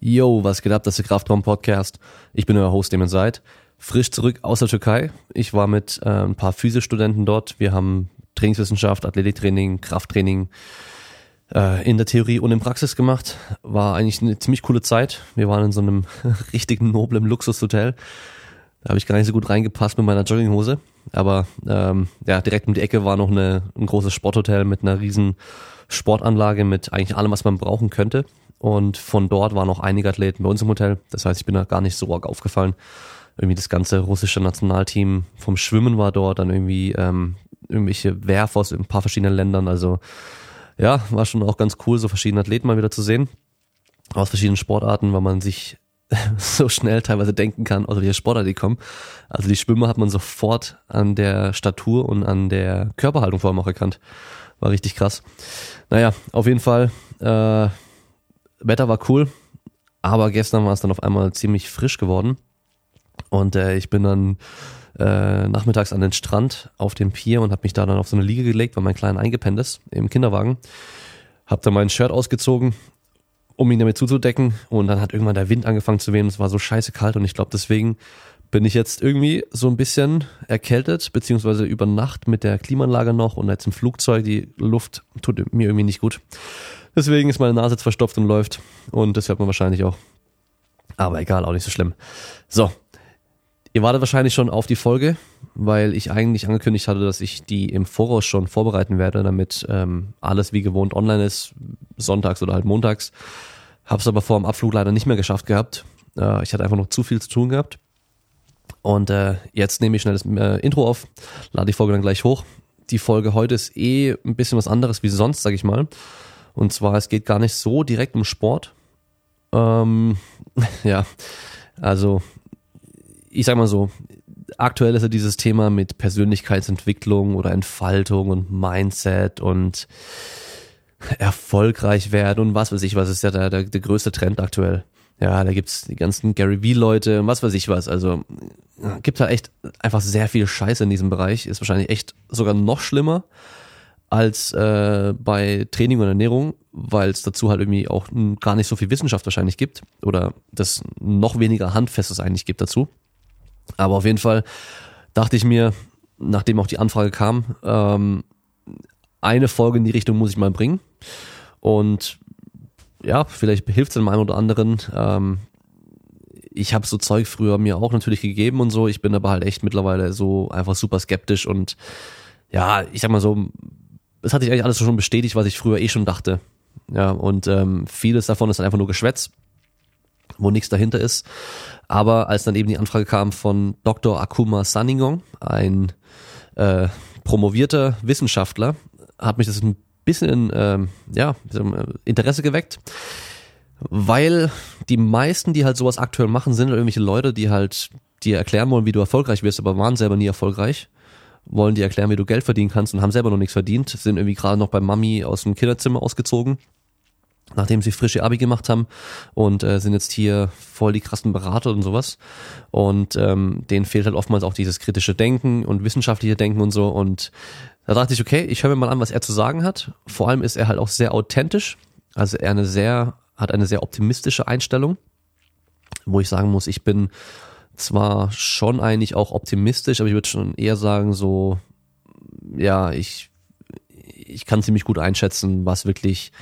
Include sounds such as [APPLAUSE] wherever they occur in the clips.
Yo, was geht ab? Das ist der Kraftraum Podcast. Ich bin euer Host, Damon Seid. Frisch zurück aus der Türkei. Ich war mit äh, ein paar Physiostudenten dort. Wir haben Trainingswissenschaft, Athletiktraining, Krafttraining äh, in der Theorie und in Praxis gemacht. War eigentlich eine ziemlich coole Zeit. Wir waren in so einem [LAUGHS] richtigen noblen Luxushotel. Da habe ich gar nicht so gut reingepasst mit meiner Jogginghose. Aber ähm, ja, direkt um die Ecke war noch eine, ein großes Sporthotel mit einer riesen Sportanlage mit eigentlich allem, was man brauchen könnte. Und von dort waren noch einige Athleten bei uns im Hotel. Das heißt, ich bin da gar nicht so arg aufgefallen. Irgendwie das ganze russische Nationalteam vom Schwimmen war dort, dann irgendwie ähm, irgendwelche Werfer aus ein paar verschiedenen Ländern. Also ja, war schon auch ganz cool, so verschiedene Athleten mal wieder zu sehen. Aus verschiedenen Sportarten, weil man sich [LAUGHS] so schnell teilweise denken kann, aus welcher Sportart die kommen. Also die Schwimmer hat man sofort an der Statur und an der Körperhaltung vor allem auch erkannt. War richtig krass. Naja, auf jeden Fall äh, Wetter war cool, aber gestern war es dann auf einmal ziemlich frisch geworden. Und äh, ich bin dann äh, nachmittags an den Strand auf dem Pier und habe mich da dann auf so eine Liege gelegt, weil mein Kleiner eingepennt ist im Kinderwagen. Hab dann mein Shirt ausgezogen, um ihn damit zuzudecken. Und dann hat irgendwann der Wind angefangen zu wehen. Es war so scheiße kalt und ich glaube, deswegen bin ich jetzt irgendwie so ein bisschen erkältet, beziehungsweise über Nacht mit der Klimaanlage noch und jetzt im Flugzeug. Die Luft tut mir irgendwie nicht gut. Deswegen ist meine Nase jetzt verstopft und läuft. Und das hört man wahrscheinlich auch. Aber egal, auch nicht so schlimm. So. Ihr wartet wahrscheinlich schon auf die Folge, weil ich eigentlich angekündigt hatte, dass ich die im Voraus schon vorbereiten werde, damit ähm, alles wie gewohnt online ist, sonntags oder halt montags. Hab's aber vor dem Abflug leider nicht mehr geschafft gehabt. Äh, ich hatte einfach noch zu viel zu tun gehabt. Und äh, jetzt nehme ich schnell das äh, Intro auf, lade die Folge dann gleich hoch. Die Folge heute ist eh ein bisschen was anderes wie sonst, sag ich mal. Und zwar, es geht gar nicht so direkt um Sport. Ähm, [LAUGHS] ja, also ich sag mal so, aktuell ist ja dieses Thema mit Persönlichkeitsentwicklung oder Entfaltung und Mindset und erfolgreich werden und was weiß ich was, ist ja der, der, der größte Trend aktuell. Ja, da gibt's die ganzen Gary Vee-Leute und was weiß ich was. Also gibt da echt einfach sehr viel Scheiße in diesem Bereich. Ist wahrscheinlich echt sogar noch schlimmer als äh, bei Training und Ernährung, weil es dazu halt irgendwie auch gar nicht so viel Wissenschaft wahrscheinlich gibt oder das noch weniger Handfestes eigentlich gibt dazu. Aber auf jeden Fall dachte ich mir, nachdem auch die Anfrage kam, ähm, eine Folge in die Richtung muss ich mal bringen. Und ja, vielleicht hilft es dem einen oder anderen. Ähm, ich habe so Zeug früher mir auch natürlich gegeben und so. Ich bin aber halt echt mittlerweile so einfach super skeptisch und ja, ich sag mal so, es hat sich eigentlich alles schon bestätigt, was ich früher eh schon dachte. Ja, und ähm, vieles davon ist einfach nur Geschwätz, wo nichts dahinter ist. Aber als dann eben die Anfrage kam von Dr. Akuma Saningong, ein äh, promovierter Wissenschaftler, hat mich das ein bisschen ähm, ja, Interesse geweckt. Weil die meisten, die halt sowas aktuell machen, sind irgendwelche Leute, die halt dir erklären wollen, wie du erfolgreich wirst, aber waren selber nie erfolgreich wollen dir erklären, wie du Geld verdienen kannst und haben selber noch nichts verdient, sind irgendwie gerade noch bei Mami aus dem Kinderzimmer ausgezogen, nachdem sie frische Abi gemacht haben und äh, sind jetzt hier voll die krassen Berater und sowas. Und ähm, denen fehlt halt oftmals auch dieses kritische Denken und wissenschaftliche Denken und so. Und da dachte ich, okay, ich höre mir mal an, was er zu sagen hat. Vor allem ist er halt auch sehr authentisch. Also er eine sehr, hat eine sehr optimistische Einstellung, wo ich sagen muss, ich bin zwar schon eigentlich auch optimistisch, aber ich würde schon eher sagen, so, ja, ich, ich kann ziemlich gut einschätzen, was wirklich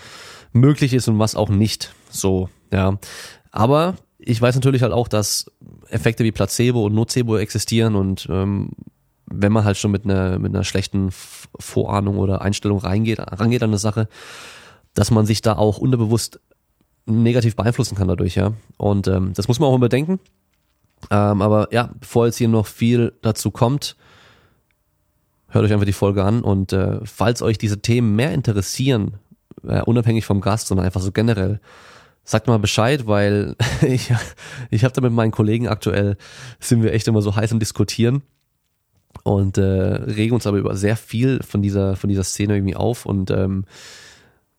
möglich ist und was auch nicht. So, ja. Aber ich weiß natürlich halt auch, dass Effekte wie Placebo und Nocebo existieren und ähm, wenn man halt schon mit einer mit einer schlechten Vorahnung oder Einstellung reingeht, rangeht an eine Sache, dass man sich da auch unterbewusst negativ beeinflussen kann dadurch, ja. Und ähm, das muss man auch überdenken. Ähm, aber ja, bevor jetzt hier noch viel dazu kommt, hört euch einfach die Folge an und äh, falls euch diese Themen mehr interessieren, äh, unabhängig vom Gast, sondern einfach so generell, sagt mal Bescheid, weil [LAUGHS] ich, ich habe da mit meinen Kollegen aktuell, sind wir echt immer so heiß im Diskutieren und äh, regen uns aber über sehr viel von dieser, von dieser Szene irgendwie auf und ähm,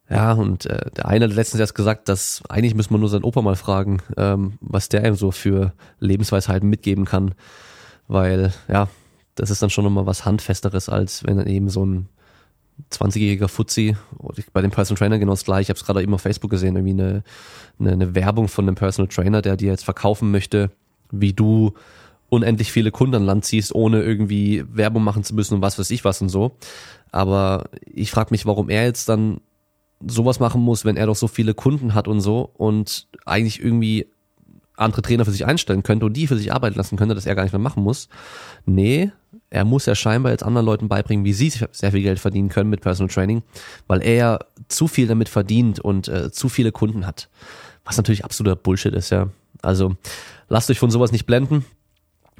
ja, und äh, der eine hat letztens erst gesagt, dass eigentlich müssen wir nur seinen Opa mal fragen, ähm, was der ihm so für Lebensweisheiten mitgeben kann. Weil, ja, das ist dann schon nochmal was Handfesteres, als wenn dann eben so ein 20-jähriger Fuzzi, bei dem Personal Trainer genau das gleiche. Ich habe es gerade eben auf Facebook gesehen, irgendwie eine, eine, eine Werbung von einem Personal Trainer, der dir jetzt verkaufen möchte, wie du unendlich viele Kunden an Land ziehst, ohne irgendwie Werbung machen zu müssen und was weiß ich was und so. Aber ich frage mich, warum er jetzt dann sowas machen muss, wenn er doch so viele Kunden hat und so und eigentlich irgendwie andere Trainer für sich einstellen könnte und die für sich arbeiten lassen könnte, dass er gar nicht mehr machen muss. Nee, er muss ja scheinbar jetzt anderen Leuten beibringen, wie sie sehr viel Geld verdienen können mit Personal Training, weil er ja zu viel damit verdient und äh, zu viele Kunden hat. Was natürlich absoluter Bullshit ist, ja. Also lasst euch von sowas nicht blenden.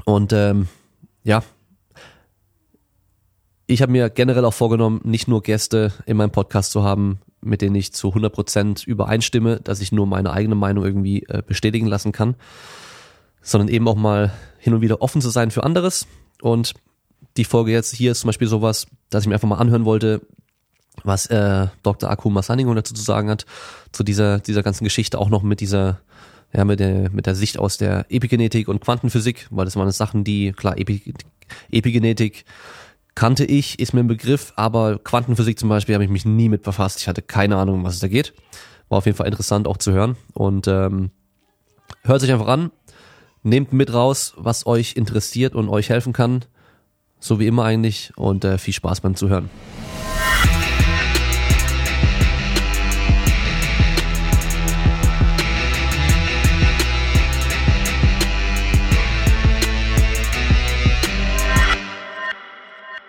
Und ähm, ja, ich habe mir generell auch vorgenommen, nicht nur Gäste in meinem Podcast zu haben, mit denen ich zu 100% übereinstimme, dass ich nur meine eigene Meinung irgendwie äh, bestätigen lassen kann, sondern eben auch mal hin und wieder offen zu sein für anderes. Und die Folge jetzt hier ist zum Beispiel sowas, dass ich mir einfach mal anhören wollte, was äh, Dr. Akuma Sanningo dazu zu sagen hat, zu dieser, dieser ganzen Geschichte, auch noch mit dieser, ja, mit der, mit der Sicht aus der Epigenetik und Quantenphysik, weil das waren Sachen, die, klar, Epi, Epigenetik kannte ich, ist mir ein Begriff, aber Quantenphysik zum Beispiel habe ich mich nie mit befasst. Ich hatte keine Ahnung, was es da geht. War auf jeden Fall interessant auch zu hören. Und ähm, hört sich einfach an, nehmt mit raus, was euch interessiert und euch helfen kann. So wie immer eigentlich. Und äh, viel Spaß beim Zuhören.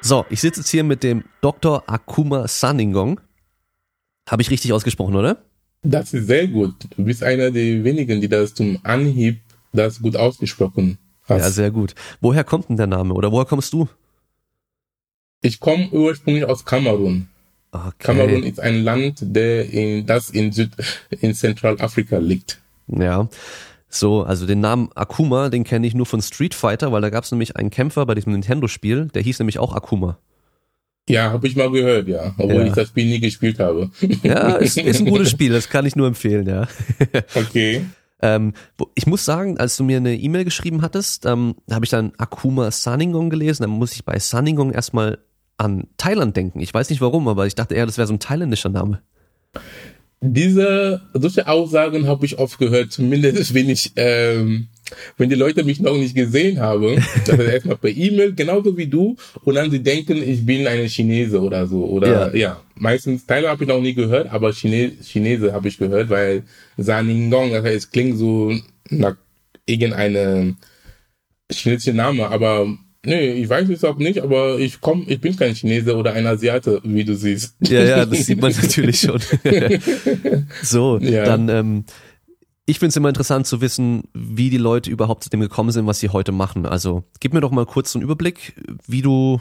So, ich sitze jetzt hier mit dem Dr. Akuma Saningong. Habe ich richtig ausgesprochen, oder? Das ist sehr gut. Du bist einer der wenigen, die das zum Anhieb das gut ausgesprochen hast. Ja, sehr gut. Woher kommt denn der Name oder woher kommst du? Ich komme ursprünglich aus Kamerun. Okay. Kamerun ist ein Land, der in, das in Süd, in Zentralafrika liegt. Ja. So, also den Namen Akuma, den kenne ich nur von Street Fighter, weil da gab es nämlich einen Kämpfer bei diesem Nintendo-Spiel, der hieß nämlich auch Akuma. Ja, habe ich mal gehört, ja, obwohl ja. ich das Spiel nie gespielt habe. Ja, ist, ist ein [LAUGHS] gutes Spiel, das kann ich nur empfehlen, ja. Okay. Ähm, ich muss sagen, als du mir eine E-Mail geschrieben hattest, ähm, habe ich dann Akuma Saningong gelesen, dann muss ich bei Saningong erstmal an Thailand denken. Ich weiß nicht warum, aber ich dachte eher, das wäre so ein thailändischer Name. Diese, solche Aussagen habe ich oft gehört, zumindest wenn ich, ähm, wenn die Leute mich noch nicht gesehen haben, [LAUGHS] das ist erstmal per E-Mail, genauso wie du, und dann sie denken, ich bin eine Chinese oder so, oder, ja, ja. meistens, Thailand habe ich noch nie gehört, aber Chine, Chinese habe ich gehört, weil Saningong, das heißt, es klingt so nach irgendeinem chinesischen Name, aber Nee, ich weiß es auch nicht, aber ich komm, ich bin kein Chinese oder ein Asiate, wie du siehst. Ja, ja, das sieht man [LAUGHS] natürlich schon. [LAUGHS] so, ja. dann, ähm, ich finde es immer interessant zu wissen, wie die Leute überhaupt zu dem gekommen sind, was sie heute machen. Also gib mir doch mal kurz einen Überblick, wie du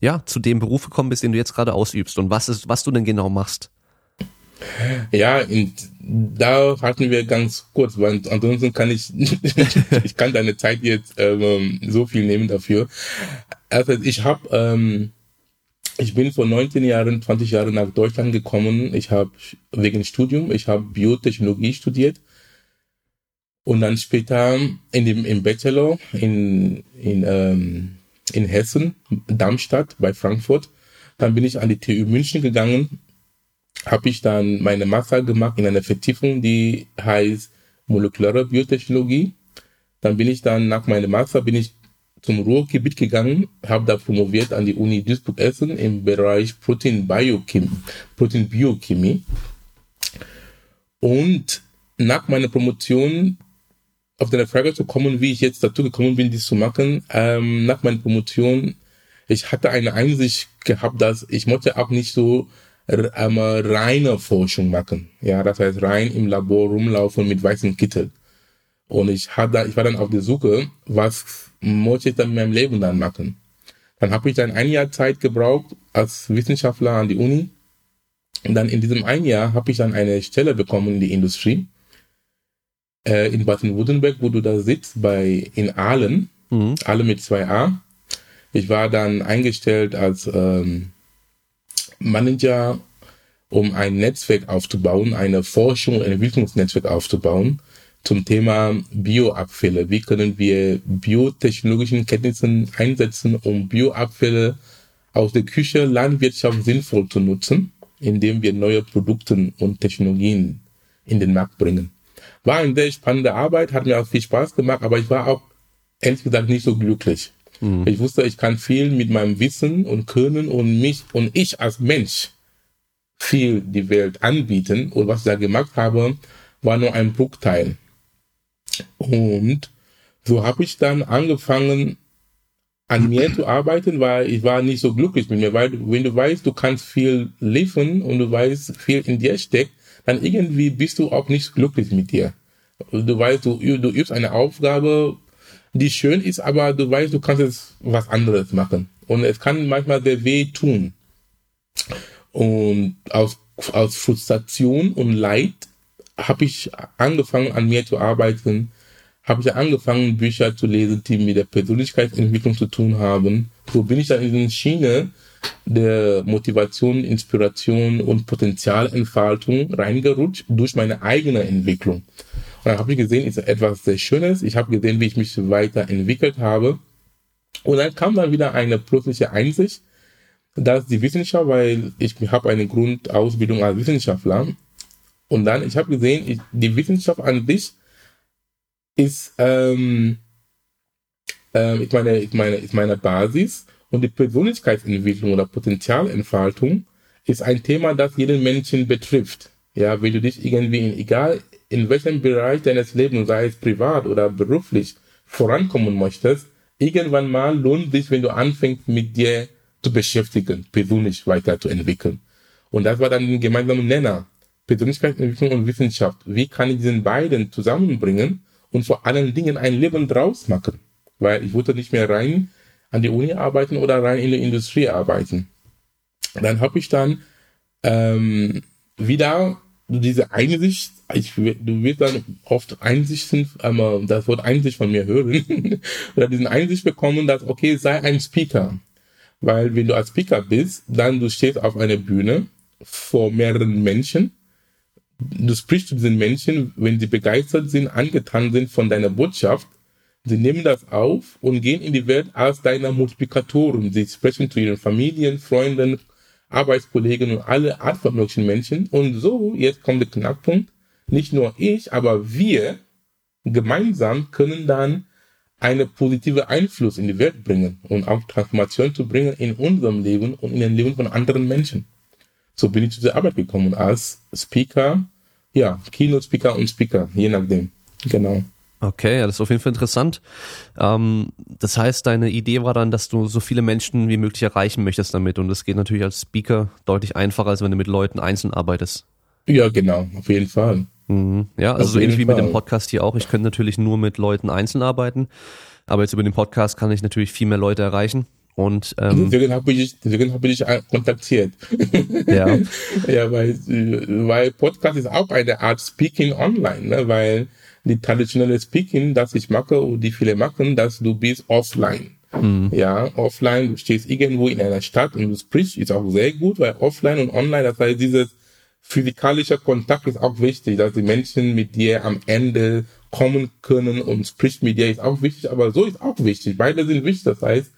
ja zu dem Beruf gekommen bist, den du jetzt gerade ausübst und was ist, was du denn genau machst. Ja, und da hatten wir ganz kurz, weil ansonsten kann ich, [LAUGHS] ich kann deine Zeit jetzt ähm, so viel nehmen dafür. Also ich habe, ähm, ich bin vor 19 Jahren, 20 Jahren nach Deutschland gekommen. Ich habe wegen Studium, ich habe Biotechnologie studiert und dann später in dem im Bachelor in in ähm, in Hessen, Darmstadt bei Frankfurt. Dann bin ich an die TU München gegangen habe ich dann meine Master gemacht in einer Vertiefung, die heißt molekulare Biotechnologie. Dann bin ich dann nach meinem Master bin ich zum Ruhrgebiet gegangen, habe da promoviert an die Uni Duisburg-Essen im Bereich Protein Biochemie, Protein Biochemie. Und nach meiner Promotion auf deine Frage zu kommen, wie ich jetzt dazu gekommen bin, dies zu machen, ähm, nach meiner Promotion, ich hatte eine Einsicht gehabt, dass ich möchte auch nicht so einmal reine Forschung machen. Ja, das heißt rein im Labor rumlaufen mit weißem Kittel. Und ich hatte, ich war dann auf der Suche, was muss ich dann in meinem Leben dann machen? Dann habe ich dann ein Jahr Zeit gebraucht als Wissenschaftler an die Uni. Und dann in diesem ein Jahr habe ich dann eine Stelle bekommen in die Industrie. Äh, in Baden-Württemberg, wo du da sitzt, bei, in Aalen. Mhm. Aalen mit zwei A. Ich war dann eingestellt als, ähm, Manager, um ein Netzwerk aufzubauen, eine Forschung, ein Entwicklungsnetzwerk aufzubauen zum Thema Bioabfälle. Wie können wir biotechnologischen Kenntnissen einsetzen, um Bioabfälle aus der Küche Landwirtschaft sinnvoll zu nutzen, indem wir neue Produkte und Technologien in den Markt bringen. War eine sehr spannende Arbeit, hat mir auch viel Spaß gemacht, aber ich war auch ehrlich gesagt nicht so glücklich. Mhm. Ich wusste, ich kann viel mit meinem Wissen und Können und mich und ich als Mensch viel die Welt anbieten. Und was ich da gemacht habe, war nur ein Bruchteil. Und so habe ich dann angefangen, an mir zu arbeiten, weil ich war nicht so glücklich mit mir, weil wenn du weißt, du kannst viel liefern und du weißt, viel in dir steckt, dann irgendwie bist du auch nicht glücklich mit dir. Du weißt, du, du übst eine Aufgabe, die schön ist, aber du weißt, du kannst jetzt was anderes machen. Und es kann manchmal sehr weh tun. Und aus, aus Frustration und Leid habe ich angefangen, an mir zu arbeiten, habe ich angefangen, Bücher zu lesen, die mit der Persönlichkeitsentwicklung zu tun haben. So bin ich dann in die Schiene der Motivation, Inspiration und Potenzialentfaltung reingerutscht durch meine eigene Entwicklung. Dann habe ich gesehen, ist etwas sehr Schönes. Ich habe gesehen, wie ich mich weiterentwickelt habe. Und dann kam dann wieder eine plötzliche Einsicht, dass die Wissenschaft, weil ich habe eine Grundausbildung als Wissenschaftler, und dann, ich habe gesehen, ich, die Wissenschaft an sich ist, ähm, ähm, ich meine, ich meine, ist meine Basis und die Persönlichkeitsentwicklung oder Potenzialentfaltung ist ein Thema, das jeden Menschen betrifft. Ja, wenn du dich irgendwie in, egal in welchem Bereich deines Lebens, sei es privat oder beruflich, vorankommen möchtest, irgendwann mal lohnt sich, wenn du anfängst, mit dir zu beschäftigen, persönlich weiterzuentwickeln. Und das war dann ein gemeinsamer Nenner. Persönlichkeitsentwicklung und Wissenschaft. Wie kann ich diesen beiden zusammenbringen und vor allen Dingen ein Leben draus machen? Weil ich wollte nicht mehr rein an die Uni arbeiten oder rein in die Industrie arbeiten. Dann habe ich dann ähm, wieder diese Einsicht, ich, du wirst dann oft Einsichten, ähm, das Wort Einsicht von mir hören, [LAUGHS] oder diesen Einsicht bekommen, dass, okay, sei ein Speaker. Weil wenn du als Speaker bist, dann du stehst auf einer Bühne vor mehreren Menschen. Du sprichst zu diesen Menschen, wenn sie begeistert sind, angetan sind von deiner Botschaft, Sie nehmen das auf und gehen in die Welt als deiner Multiplikatoren. Sie sprechen zu ihren Familien, Freunden, Arbeitskollegen und alle Art von möglichen Menschen. Und so, jetzt kommt der Knackpunkt, nicht nur ich, aber wir gemeinsam können dann eine positive Einfluss in die Welt bringen und auch Transformation zu bringen in unserem Leben und in den Leben von anderen Menschen. So bin ich zu der Arbeit gekommen als Speaker, ja, Keynote-Speaker und Speaker, je nachdem. Genau. Okay, ja, das ist auf jeden Fall interessant. Ähm, das heißt, deine Idee war dann, dass du so viele Menschen wie möglich erreichen möchtest damit. Und das geht natürlich als Speaker deutlich einfacher, als wenn du mit Leuten einzeln arbeitest. Ja, genau, auf jeden Fall. Mhm. Ja, also auf so ähnlich wie mit dem Podcast hier auch. Ich könnte natürlich nur mit Leuten einzeln arbeiten. Aber jetzt über den Podcast kann ich natürlich viel mehr Leute erreichen. Und ähm, [LAUGHS] deswegen habe ich, deswegen habe ich dich kontaktiert. [LAUGHS] Ja. ja, weil, weil Podcast ist auch eine Art Speaking online, ne? weil die traditionelle Speaking, das ich mache und die viele machen, dass du bist offline. Mhm. Ja, offline, du stehst irgendwo in einer Stadt und du sprichst, ist auch sehr gut, weil offline und online, das heißt, dieses physikalische Kontakt ist auch wichtig, dass die Menschen mit dir am Ende kommen können und spricht mit dir ist auch wichtig, aber so ist auch wichtig. Beide sind wichtig, das heißt,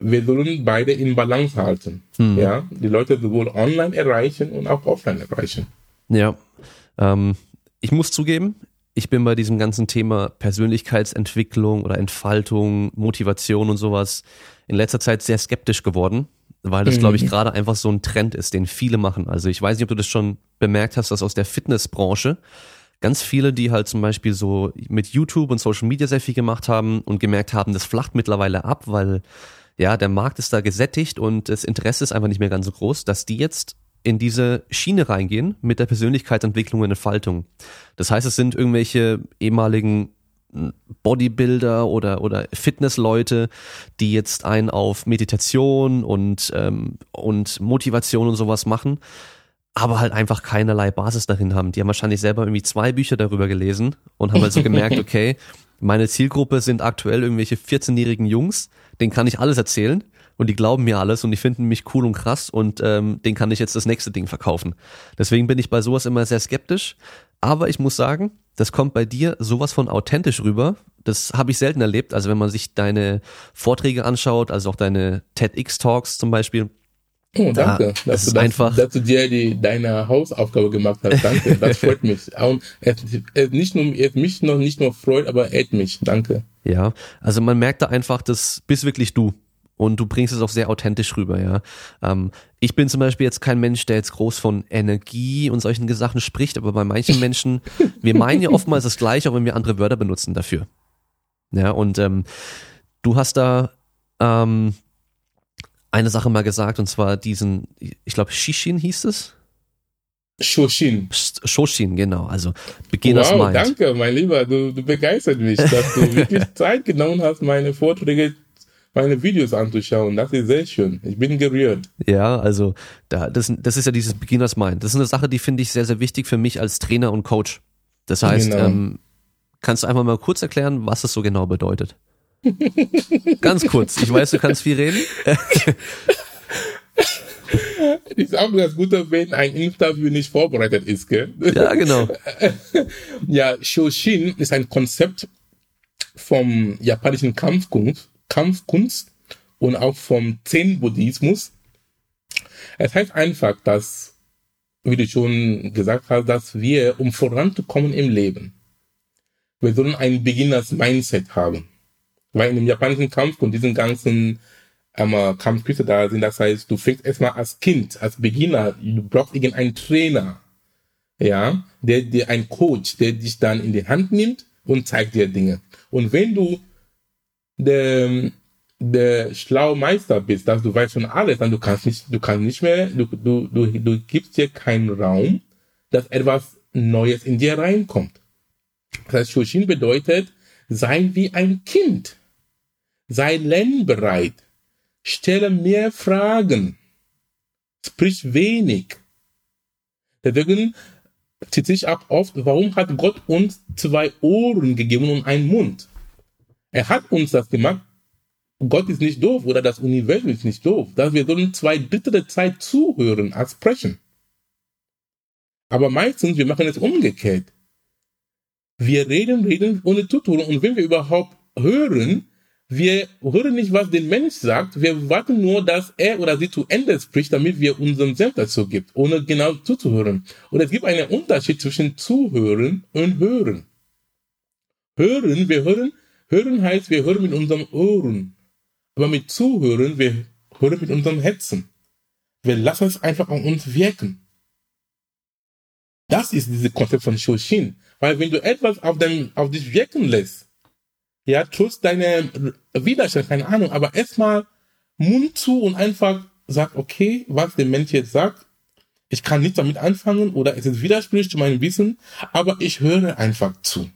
wir sollen beide in Balance halten. Mhm. Ja, die Leute sowohl online erreichen und auch offline erreichen. Ja, ähm, ich muss zugeben, ich bin bei diesem ganzen Thema Persönlichkeitsentwicklung oder Entfaltung, Motivation und sowas in letzter Zeit sehr skeptisch geworden, weil das, mhm. glaube ich, gerade einfach so ein Trend ist, den viele machen. Also ich weiß nicht, ob du das schon bemerkt hast, dass aus der Fitnessbranche ganz viele, die halt zum Beispiel so mit YouTube und Social Media sehr viel gemacht haben und gemerkt haben, das flacht mittlerweile ab, weil ja, der Markt ist da gesättigt und das Interesse ist einfach nicht mehr ganz so groß, dass die jetzt in diese Schiene reingehen mit der Persönlichkeitsentwicklung und Entfaltung. Das heißt, es sind irgendwelche ehemaligen Bodybuilder oder, oder Fitnessleute, die jetzt einen auf Meditation und, ähm, und Motivation und sowas machen, aber halt einfach keinerlei Basis darin haben. Die haben wahrscheinlich selber irgendwie zwei Bücher darüber gelesen und haben halt so gemerkt, [LAUGHS] okay, meine Zielgruppe sind aktuell irgendwelche 14-jährigen Jungs, denen kann ich alles erzählen und die glauben mir alles und die finden mich cool und krass und ähm, den kann ich jetzt das nächste Ding verkaufen. Deswegen bin ich bei sowas immer sehr skeptisch. Aber ich muss sagen, das kommt bei dir sowas von authentisch rüber. Das habe ich selten erlebt. Also wenn man sich deine Vorträge anschaut, also auch deine TEDx-Talks zum Beispiel, Oh, danke, da, dass, du, das einfach dass du dir die, deine Hausaufgabe gemacht hast. Danke, das [LAUGHS] freut mich. Und es, es nicht nur, es mich noch nicht nur freut, aber ehrt mich. Danke. Ja, also man merkt da einfach, das bist wirklich du. Und du bringst es auch sehr authentisch rüber, ja. Ähm, ich bin zum Beispiel jetzt kein Mensch, der jetzt groß von Energie und solchen Sachen spricht, aber bei manchen [LAUGHS] Menschen, wir meinen ja oftmals das Gleiche, auch wenn wir andere Wörter benutzen dafür. Ja, und ähm, du hast da ähm, eine Sache mal gesagt, und zwar diesen, ich glaube, Shishin hieß es. Shoshin. Shoshin, genau. Also Beginners wow, Mind. danke, mein Lieber. Du, du begeistert mich, dass du wirklich [LAUGHS] Zeit genommen hast, meine Vorträge, meine Videos anzuschauen. Das ist sehr schön. Ich bin gerührt. Ja, also da, das, das ist ja dieses Beginners Mind. Das ist eine Sache, die finde ich sehr, sehr wichtig für mich als Trainer und Coach. Das heißt, Genau. ähm, kannst du einfach mal kurz erklären, was das so genau bedeutet? [LAUGHS] Ganz kurz. Ich weiß, du kannst viel reden. [LAUGHS] Ist auch ganz gut, wenn ein Interview nicht vorbereitet ist, gell? Ja, genau. [LAUGHS] Ja, Shoshin ist ein Konzept vom japanischen Kampfkunst, Kampfkunst und auch vom Zen-Buddhismus. Es heißt einfach, dass, wie du schon gesagt hast, dass wir, um voranzukommen im Leben, wir sollen ein Beginners-Mindset haben. Weil in dem japanischen Kampfkunst, diesen ganzen ähm, Kampfkünste da sind, das heißt, du fängst erstmal als Kind, als Beginner, du brauchst irgendeinen Trainer, ja, der dir ein Coach, der dich dann in die Hand nimmt und zeigt dir Dinge. Und wenn du der, der schlaue Meister bist, dass du weißt schon alles, dann du kannst nicht, du kannst nicht mehr, du, du, du, du gibst dir keinen Raum, dass etwas Neues in dir reinkommt. Das heißt, Shoshin bedeutet, sei wie ein Kind. Sei lernbereit. Stelle mehr Fragen. Sprich wenig. Deswegen zieht sich auch oft, warum hat Gott uns zwei Ohren gegeben und einen Mund? Er hat uns das gemacht. Gott ist nicht doof oder das Universum ist nicht doof. Dass wir sollen zwei Drittel Zeit zuhören als sprechen. Aber meistens, wir machen es umgekehrt. Wir reden, reden ohne zuzuhören. Und wenn wir überhaupt hören, wir hören nicht, was der Mensch sagt. Wir warten nur, dass er oder sie zu Ende spricht, damit wir unseren Senf dazu gibt, ohne genau zuzuhören. Und es gibt einen Unterschied zwischen zuhören und hören. Hören, wir hören, hören heißt, wir hören mit unseren Ohren. Aber mit zuhören, wir hören mit unserem Herzen. Wir lassen es einfach an uns wirken. Das ist dieses Konzept von Shoshin. Weil wenn du etwas auf, dem, auf dich wirken lässt, ja, trotz deiner Widerstand, keine Ahnung, aber erstmal Mund zu und einfach sag, okay, was der Mensch jetzt sagt, ich kann nichts damit anfangen oder es ist widerspricht zu meinem Wissen, aber ich höre einfach zu.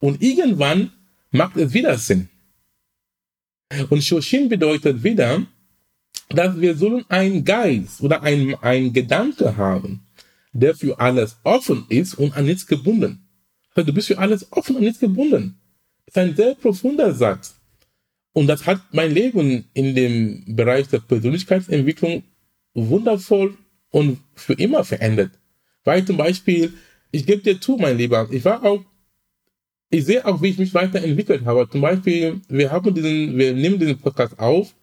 Und irgendwann macht es wieder Sinn. Und Shoshin bedeutet wieder, dass wir sollen einen Geist oder ein, ein Gedanke haben, der für alles offen ist und an nichts gebunden. Du bist für alles offen und nichts gebunden. Das ist ein sehr profunder Satz. Und das hat mein Leben in dem Bereich der Persönlichkeitsentwicklung wundervoll und für immer verändert. Weil zum Beispiel, ich gebe dir zu, mein Lieber, ich war auch, ich sehe auch, wie ich mich weiterentwickelt habe. Zum Beispiel, wir haben diesen, wir nehmen diesen Podcast auf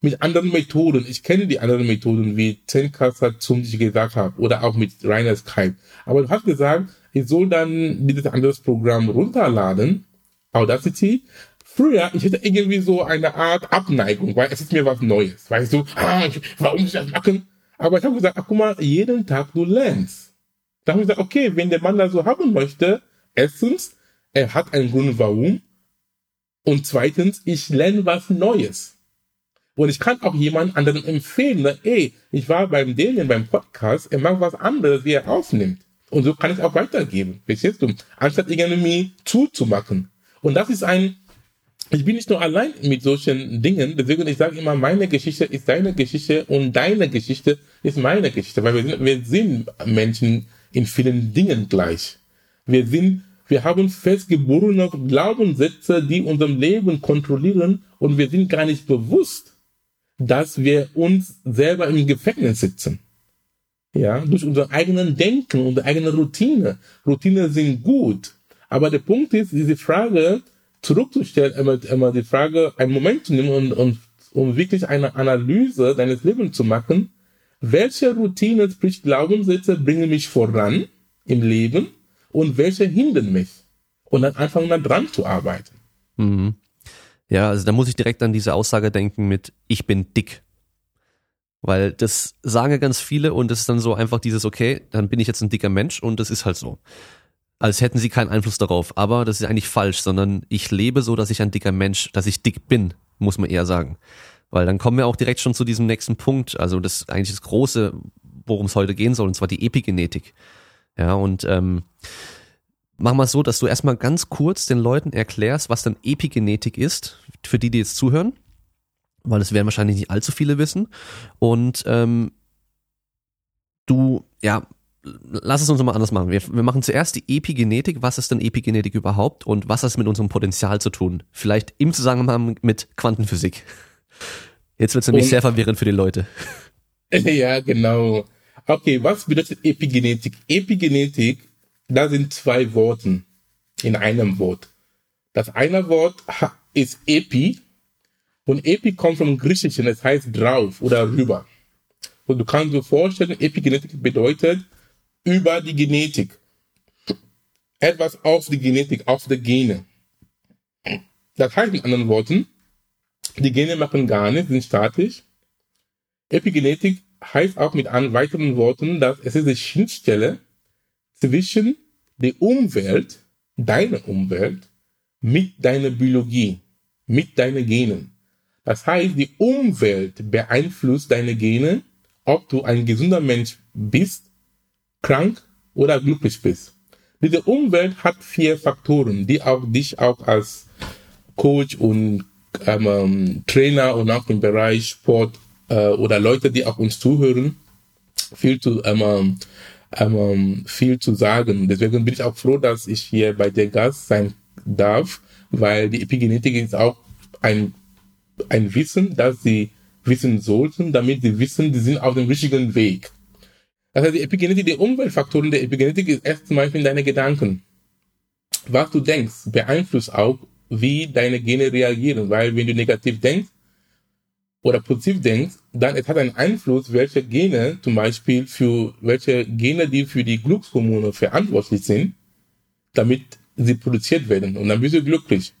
mit anderen Methoden. Ich kenne die anderen Methoden, wie Zencaster zum ich gesagt habe, oder auch mit Rainer Skype. Aber du hast gesagt, ich soll dann dieses andere Programm runterladen, Audacity. Früher, ich hätte irgendwie so eine Art Abneigung, weil es ist mir was Neues. Weißt du, ah, warum muss ich das machen? Aber ich habe gesagt, ach, guck mal, jeden Tag du lernst. Da habe ich gesagt, okay, wenn der Mann das so haben möchte, erstens, er hat einen Grund, warum. Und zweitens, ich lerne was Neues. Und ich kann auch jemand anderen empfehlen, ne, ey, ich war beim Daniel beim Podcast, er macht was anderes, wie er aufnimmt. Und so kann ich auch weitergeben. Verstehst du? Anstatt irgendwie zuzumachen. Und das ist ein, ich bin nicht nur allein mit solchen Dingen, deswegen ich sage immer, meine Geschichte ist deine Geschichte und deine Geschichte ist meine Geschichte, weil wir sind, wir sind Menschen in vielen Dingen gleich. Wir sind, wir haben festgeborene Glaubenssätze, die unserem Leben kontrollieren und wir sind gar nicht bewusst, dass wir uns selber im Gefängnis sitzen. Ja, durch unser eigenen Denken, unsere eigene Routine. Routine sind gut. Aber der Punkt ist, diese Frage zurückzustellen, immer, immer die Frage, einen Moment zu nehmen und, und um wirklich eine Analyse deines Lebens zu machen. Welche Routine, sprich Glaubenssätze, bringen mich voran im Leben und welche hindern mich? Und dann anfangen dann dran zu arbeiten. Mhm. Ja, also da muss ich direkt an diese Aussage denken mit ich bin dick. Weil das sagen ja ganz viele und es ist dann so einfach dieses, okay, dann bin ich jetzt ein dicker Mensch und das ist halt so. Als hätten sie keinen Einfluss darauf. Aber das ist eigentlich falsch, sondern ich lebe so, dass ich ein dicker Mensch, dass ich dick bin, muss man eher sagen. Weil dann kommen wir auch direkt schon zu diesem nächsten Punkt. Also das ist eigentlich das Große, worum es heute gehen soll, und zwar die Epigenetik. Ja, und ähm, machen wir es so, dass du erstmal ganz kurz den Leuten erklärst, was denn Epigenetik ist, für die, die jetzt zuhören, weil es werden wahrscheinlich nicht allzu viele wissen. Und ähm, du, ja, lass es uns mal anders machen. Wir, wir machen zuerst die Epigenetik. Was ist denn Epigenetik überhaupt und was hat es mit unserem Potenzial zu tun? Vielleicht im Zusammenhang mit Quantenphysik. Jetzt wird es nämlich und, sehr verwirrend für die Leute. [LAUGHS] Ja, genau. Okay, was bedeutet Epigenetik? Epigenetik da sind zwei Worte in einem Wort. Das eine Wort ist Epi und Epi kommt vom Griechischen, das heißt drauf oder rüber. Und du kannst dir vorstellen, Epigenetik bedeutet über die Genetik. Etwas auf die Genetik, auf die Gene. Das heißt in anderen Worten, die Gene machen gar nichts, sind statisch. Epigenetik heißt auch mit weiteren Worten, dass es ist die Schnittstelle zwischen der Umwelt, deiner Umwelt, mit deiner Biologie, mit deinen Genen. Das heißt, die Umwelt beeinflusst deine Gene, ob du ein gesunder Mensch bist, krank oder glücklich bist. Diese Umwelt hat vier Faktoren, die auch dich auch als Coach und ähm, Trainer und auch im Bereich Sport äh, oder Leute, die auch uns zuhören, viel zu ähm, ähm, viel zu sagen. Deswegen bin ich auch froh, dass ich hier bei der Gast sein darf, weil die Epigenetik ist auch ein, ein Wissen, das sie wissen sollten, damit sie wissen, sie sind auf dem richtigen Weg. Das heißt, die Epigenetik, die Umweltfaktoren der Epigenetik ist erst zum Beispiel deine Gedanken. Was du denkst, beeinflusst auch, wie deine Gene reagieren, weil wenn du negativ denkst, oder positiv denkst, dann es hat einen Einfluss, welche Gene zum Beispiel für welche Gene, die für die Glückshormone verantwortlich sind, damit sie produziert werden. Und dann bist du glücklich.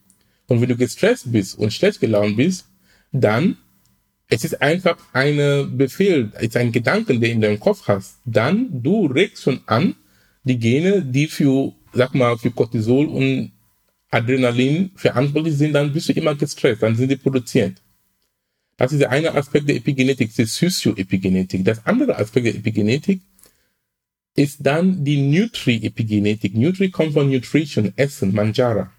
Und wenn du gestresst bist und schlecht gelaunt bist, dann es ist einfach ein Befehl, es ist ein Gedanken, der in deinem Kopf hast. Dann du regst schon an, die Gene, die für, sag mal, für Cortisol und Adrenalin verantwortlich sind, dann bist du immer gestresst, dann sind die produziert. Das ist der eine Aspekt der Epigenetik, die Sozioepigenetik. Das andere Aspekt der Epigenetik ist dann die Nutri-Epigenetik. Nutri kommt von Nutrition, Essen, Manjara.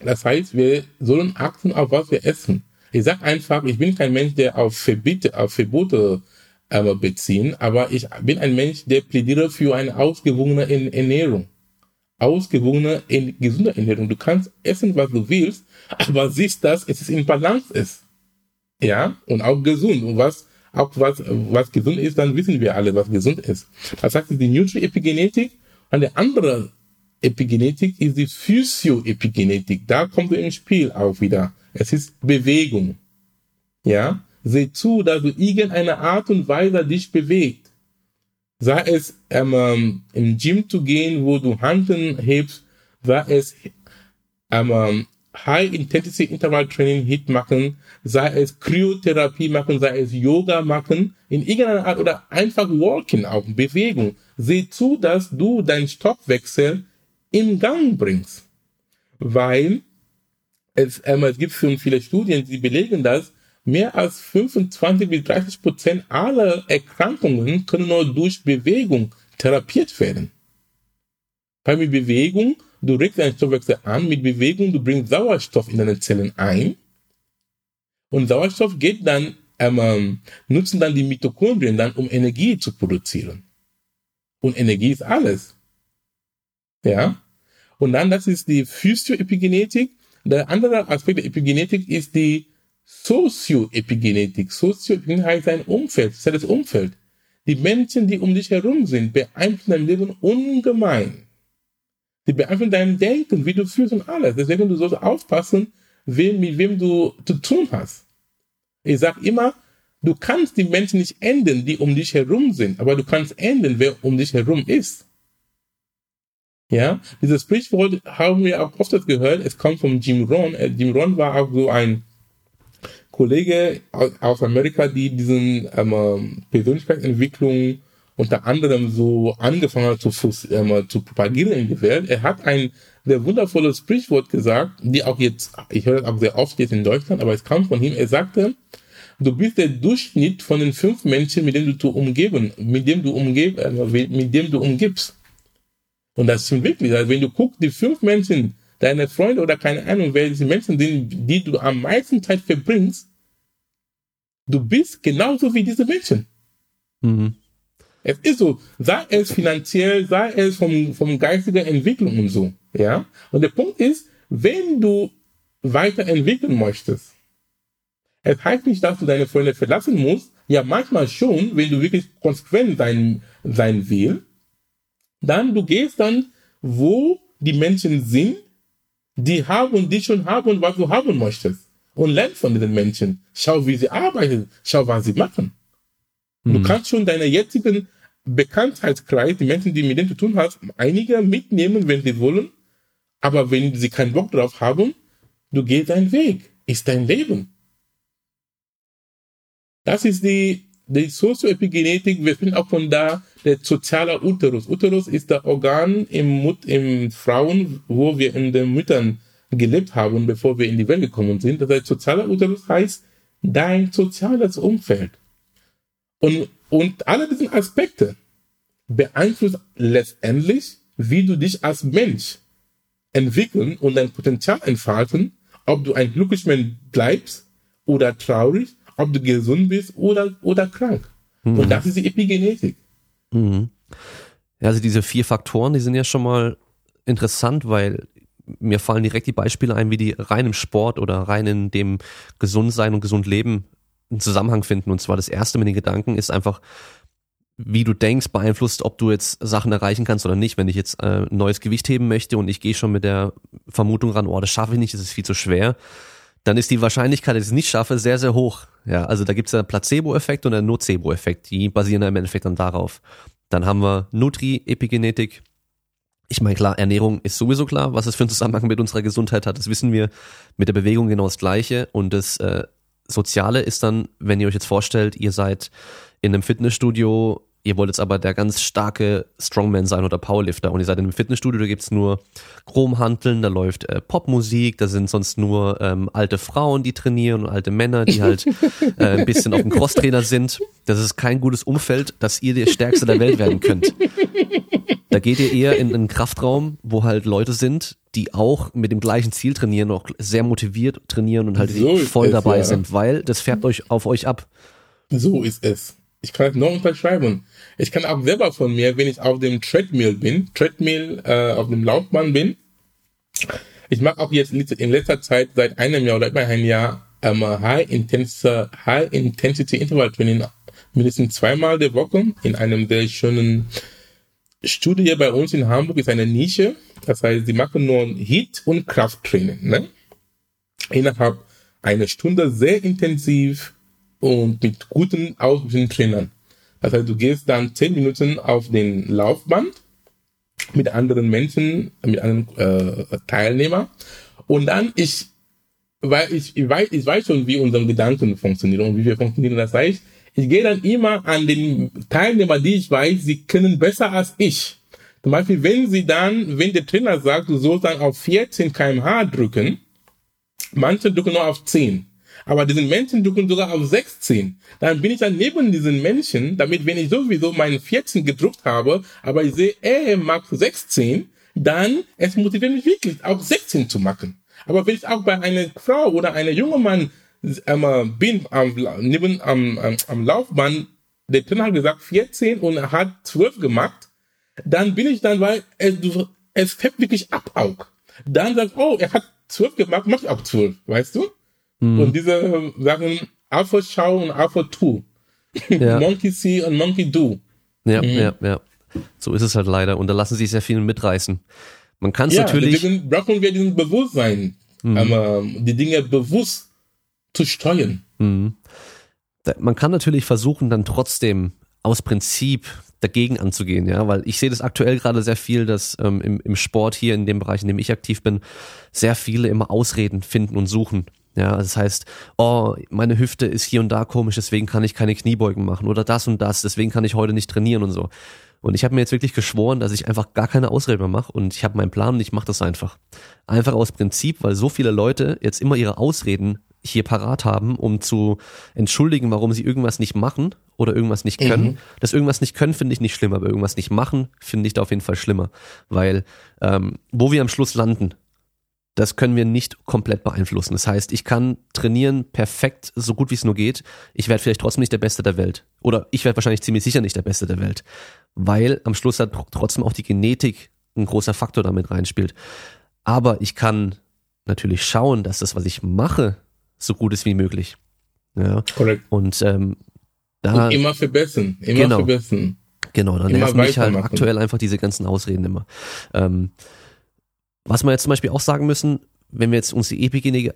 Das heißt, wir sollen achten, auf was wir essen. Ich sag einfach, ich bin kein Mensch, der auf Verbiete, auf Verbote äh, beziehen, aber ich bin ein Mensch, der plädiere für eine ausgewogene Ernährung. Ausgewogene, gesunde Ernährung. Du kannst essen, was du willst, aber siehst, dass es in Balance ist. Ja, und auch gesund. Und was, auch was, was gesund ist, dann wissen wir alle, was gesund ist. Das heißt, die Nutri-Epigenetik und der andere Epigenetik ist die Physio-Epigenetik. Da kommt ins Spiel auch wieder. Es ist Bewegung. Ja, seh zu, dass du irgendeine Art und Weise dich bewegt. Sei es ähm, im Gym zu gehen, wo du Handeln hebst, sei es ähm, High-Intensity-Interval-Training Hit machen, sei es Kryotherapie machen, sei es Yoga machen, in irgendeiner Art oder einfach Walking auch, Bewegung. Sieh zu, dass du deinen Stoffwechsel in Gang bringst. Weil es, ähm, es gibt schon viele Studien, die belegen, dass mehr als 25 bis 30 Prozent aller Erkrankungen können nur durch Bewegung therapiert werden. Weil mit Bewegung Du regst deinen Stoffwechsel an mit Bewegung, du bringst Sauerstoff in deine Zellen ein. Und Sauerstoff geht dann, ähm, ähm, nutzen dann die Mitochondrien dann, um Energie zu produzieren. Und Energie ist alles. Ja? Und dann, das ist die Physioepigenetik. Der andere Aspekt der Epigenetik ist die Sozioepigenetik. Sozioepigenetik heißt ein Umfeld, das ist das Umfeld. Die Menschen, die um dich herum sind, beeinflussen dein Leben ungemein. Die beeinflussen dein Denken, wie du fühlst und alles. Deswegen du sollst aufpassen, wem, mit wem du zu tun hast. Ich sag immer, du kannst die Menschen nicht ändern, die um dich herum sind, aber du kannst ändern, wer um dich herum ist. Ja, dieses Sprichwort haben wir auch oft gehört. Es kommt von Jim Rohn. Äh, Jim Rohn war auch so ein Kollege aus Amerika, die diesen ähm, Persönlichkeitsentwicklung unter anderem so angefangen hat zu, ähm, zu propagieren in der Welt. Er hat ein sehr wundervolles Sprichwort gesagt, die auch jetzt, ich höre das auch sehr oft jetzt in Deutschland, aber es kam von ihm. Er sagte, du bist der Durchschnitt von den fünf Menschen, mit denen du umgeben, mit dem du umgib, äh, mit dem du umgibst. Und das stimmt wirklich. Also wenn du guckst, die fünf Menschen, deine Freunde oder keine Ahnung, welche Menschen sind, die du am meisten Zeit verbringst, du bist genauso wie diese Menschen. Mhm. Es ist so, sei es finanziell, sei es vom, vom geistiger Entwicklung und so, ja. Und der Punkt ist, wenn du weiterentwickeln möchtest, es heißt nicht, dass du deine Freunde verlassen musst, ja, manchmal schon, wenn du wirklich konsequent sein, sein willst, dann du gehst dann, wo die Menschen sind, die haben, die schon haben, was du haben möchtest. Und lern von diesen Menschen. Schau, wie sie arbeiten. Schau, was sie machen. Mhm. Du kannst schon deine jetzigen Bekanntheitskreis, die Menschen, die mit denen zu tun hast, einige mitnehmen, wenn sie wollen. Aber wenn sie keinen Bock drauf haben, du gehst deinen Weg. Ist dein Leben. Das ist die die Sozioepigenetik, wir finden auch von da der soziale Uterus. Uterus ist der Organ im, Mut, im Frauen, wo wir in den Müttern gelebt haben, bevor wir in die Welt gekommen sind. Das heißt, sozialer Uterus heißt dein soziales Umfeld. Und, und alle diese Aspekte beeinflussen letztendlich, wie du dich als Mensch entwickeln und dein Potenzial entfalten, ob du ein glücklicher Mensch bleibst oder traurig ob du gesund bist oder, oder krank. Mhm. Und das ist die Epigenetik. Mhm. Also diese vier Faktoren, die sind ja schon mal interessant, weil mir fallen direkt die Beispiele ein, wie die rein im Sport oder rein in dem Gesundsein und gesund Leben einen Zusammenhang finden. Und zwar das erste mit den Gedanken ist einfach, wie du denkst, beeinflusst, ob du jetzt Sachen erreichen kannst oder nicht. Wenn ich jetzt äh, neues Gewicht heben möchte und ich gehe schon mit der Vermutung ran, oh, das schaffe ich nicht, das ist viel zu schwer, dann ist die Wahrscheinlichkeit, dass ich es nicht schaffe, sehr, sehr hoch. Ja, also da gibt es einen Placebo-Effekt und einen Nocebo-Effekt. Die basieren im Endeffekt dann darauf. Dann haben wir Nutri-Epigenetik. Ich meine, klar, Ernährung ist sowieso klar, was es für einen Zusammenhang mit unserer Gesundheit hat. Das wissen wir. Mit der Bewegung genau das Gleiche. Und das äh, Soziale ist dann, wenn ihr euch jetzt vorstellt, ihr seid in einem Fitnessstudio ihr wollt jetzt aber der ganz starke Strongman sein oder Powerlifter und ihr seid in einem Fitnessstudio, da gibt's nur Chromhanteln, da läuft äh, Popmusik, da sind sonst nur ähm, alte Frauen, die trainieren und alte Männer, die halt [LAUGHS] äh, ein bisschen auf dem Crosstrainer sind. Das ist kein gutes Umfeld, dass ihr der Stärkste der Welt werden könnt. Da geht ihr eher in einen Kraftraum, wo halt Leute sind, die auch mit dem gleichen Ziel trainieren, auch sehr motiviert trainieren und halt so voll es, dabei ja. sind, weil das färbt euch auf euch ab. So ist es. Ich kann es nur unterschreiben. Ich kann auch selber von mir, wenn ich auf dem Treadmill bin, Treadmill äh, auf dem Laufbahn bin, ich mache auch jetzt in letzter Zeit seit einem Jahr oder über ein Jahr ähm, High, Intensity, High Intensity Interval Training mindestens zweimal der Woche in einem sehr schönen Studio hier bei uns in Hamburg ist eine Nische. Das heißt, sie machen nur Heat und Krafttraining. Ne? Innerhalb einer Stunde sehr intensiv und mit guten ausgebildeten Trainern. Das heißt, du gehst dann zehn Minuten auf den Laufband mit anderen Menschen, mit anderen äh, Teilnehmern und dann ich, weil ich, ich weiß, ich weiß schon, wie unsere Gedanken funktionieren und wie wir funktionieren. Das heißt, ich gehe dann immer an den Teilnehmer, die ich weiß, sie können besser als ich. Zum Beispiel, wenn sie dann, wenn der Trainer sagt, du sollst dann auf 14 kmh drücken, manche drücken nur auf 10. Aber diesen Menschen drücken sogar auf 16. Dann bin ich dann neben diesen Menschen, damit wenn ich sowieso meinen 14 gedruckt habe, aber ich sehe, er macht 16, dann es motiviert mich wirklich, auch 16 zu machen. Aber wenn ich auch bei einer Frau oder einer jungen Mann ähm, bin am, neben am, am, am Laufband, der Trainer hat gesagt 14 und er hat 12 gemacht, dann bin ich dann, weil es, es fällt wirklich ab auch. Dann sagt, oh, er hat 12 gemacht, mach ich auch 12, weißt du? Mhm. Und diese sagen Alpha Schau und Alpha Tu. [LAUGHS] Ja. Monkey See und Monkey Do. Ja, mhm. ja, ja. So ist es halt leider. Und da lassen sich sehr viele mitreißen. Man kann es ja, natürlich. Deswegen brauchen wir diesen Bewusstsein, mhm. aber die Dinge bewusst zu steuern. Mhm. Man kann natürlich versuchen, dann trotzdem aus Prinzip dagegen anzugehen, ja, weil ich sehe das aktuell gerade sehr viel, dass ähm, im, im Sport hier in dem Bereich, in dem ich aktiv bin, sehr viele immer Ausreden finden und suchen. Ja, das heißt, oh, meine Hüfte ist hier und da komisch, deswegen kann ich keine Kniebeugen machen oder das und das, deswegen kann ich heute nicht trainieren und so. Und ich habe mir jetzt wirklich geschworen, dass ich einfach gar keine Ausrede mehr mache und ich habe meinen Plan und ich mache das einfach. Einfach aus Prinzip, weil so viele Leute jetzt immer ihre Ausreden hier parat haben, um zu entschuldigen, warum sie irgendwas nicht machen oder irgendwas nicht können. Mhm. Das irgendwas nicht können, finde ich nicht schlimm, aber irgendwas nicht machen, finde ich da auf jeden Fall schlimmer. Weil ähm, wo wir am Schluss landen, das können wir nicht komplett beeinflussen. Das heißt, ich kann trainieren perfekt, so gut wie es nur geht. Ich werde vielleicht trotzdem nicht der Beste der Welt. Oder ich werde wahrscheinlich ziemlich sicher nicht der Beste der Welt. Weil am Schluss hat trotzdem auch die Genetik ein großer Faktor damit reinspielt. Aber ich kann natürlich schauen, dass das, was ich mache, so gut ist wie möglich. Ja. Korrekt. Und ähm, da Und immer verbessern, immer genau, verbessern. Genau, dann nerven mich halt aktuell einfach diese ganzen Ausreden immer. Ähm, was wir jetzt zum Beispiel auch sagen müssen, wenn wir jetzt uns die Epigenetik,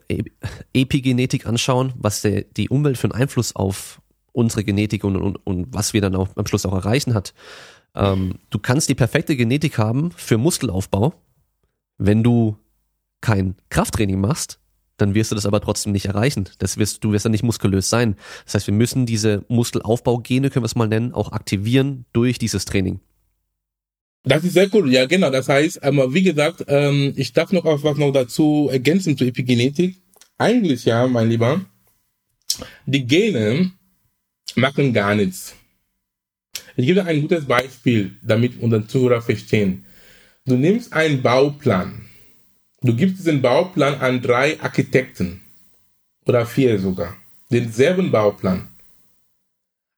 Epigenetik anschauen, was der, die Umwelt für einen Einfluss auf unsere Genetik und, und, und was wir dann auch am Schluss auch erreichen hat. Ähm, du kannst die perfekte Genetik haben für Muskelaufbau, wenn du kein Krafttraining machst, dann wirst du das aber trotzdem nicht erreichen. Das wirst, du wirst dann nicht muskulös sein. Das heißt, wir müssen diese Muskelaufbaugene, können wir es mal nennen, auch aktivieren durch dieses Training. Das ist sehr cool, ja genau. Das heißt, ähm, wie gesagt, ähm, ich darf noch was noch dazu ergänzen zur Epigenetik. Eigentlich ja, mein Lieber, die Gene machen gar nichts. Ich gebe ein gutes Beispiel, damit unsere Zuhörer verstehen. Du nimmst einen Bauplan Du gibst diesen Bauplan an drei Architekten oder vier sogar, denselben Bauplan.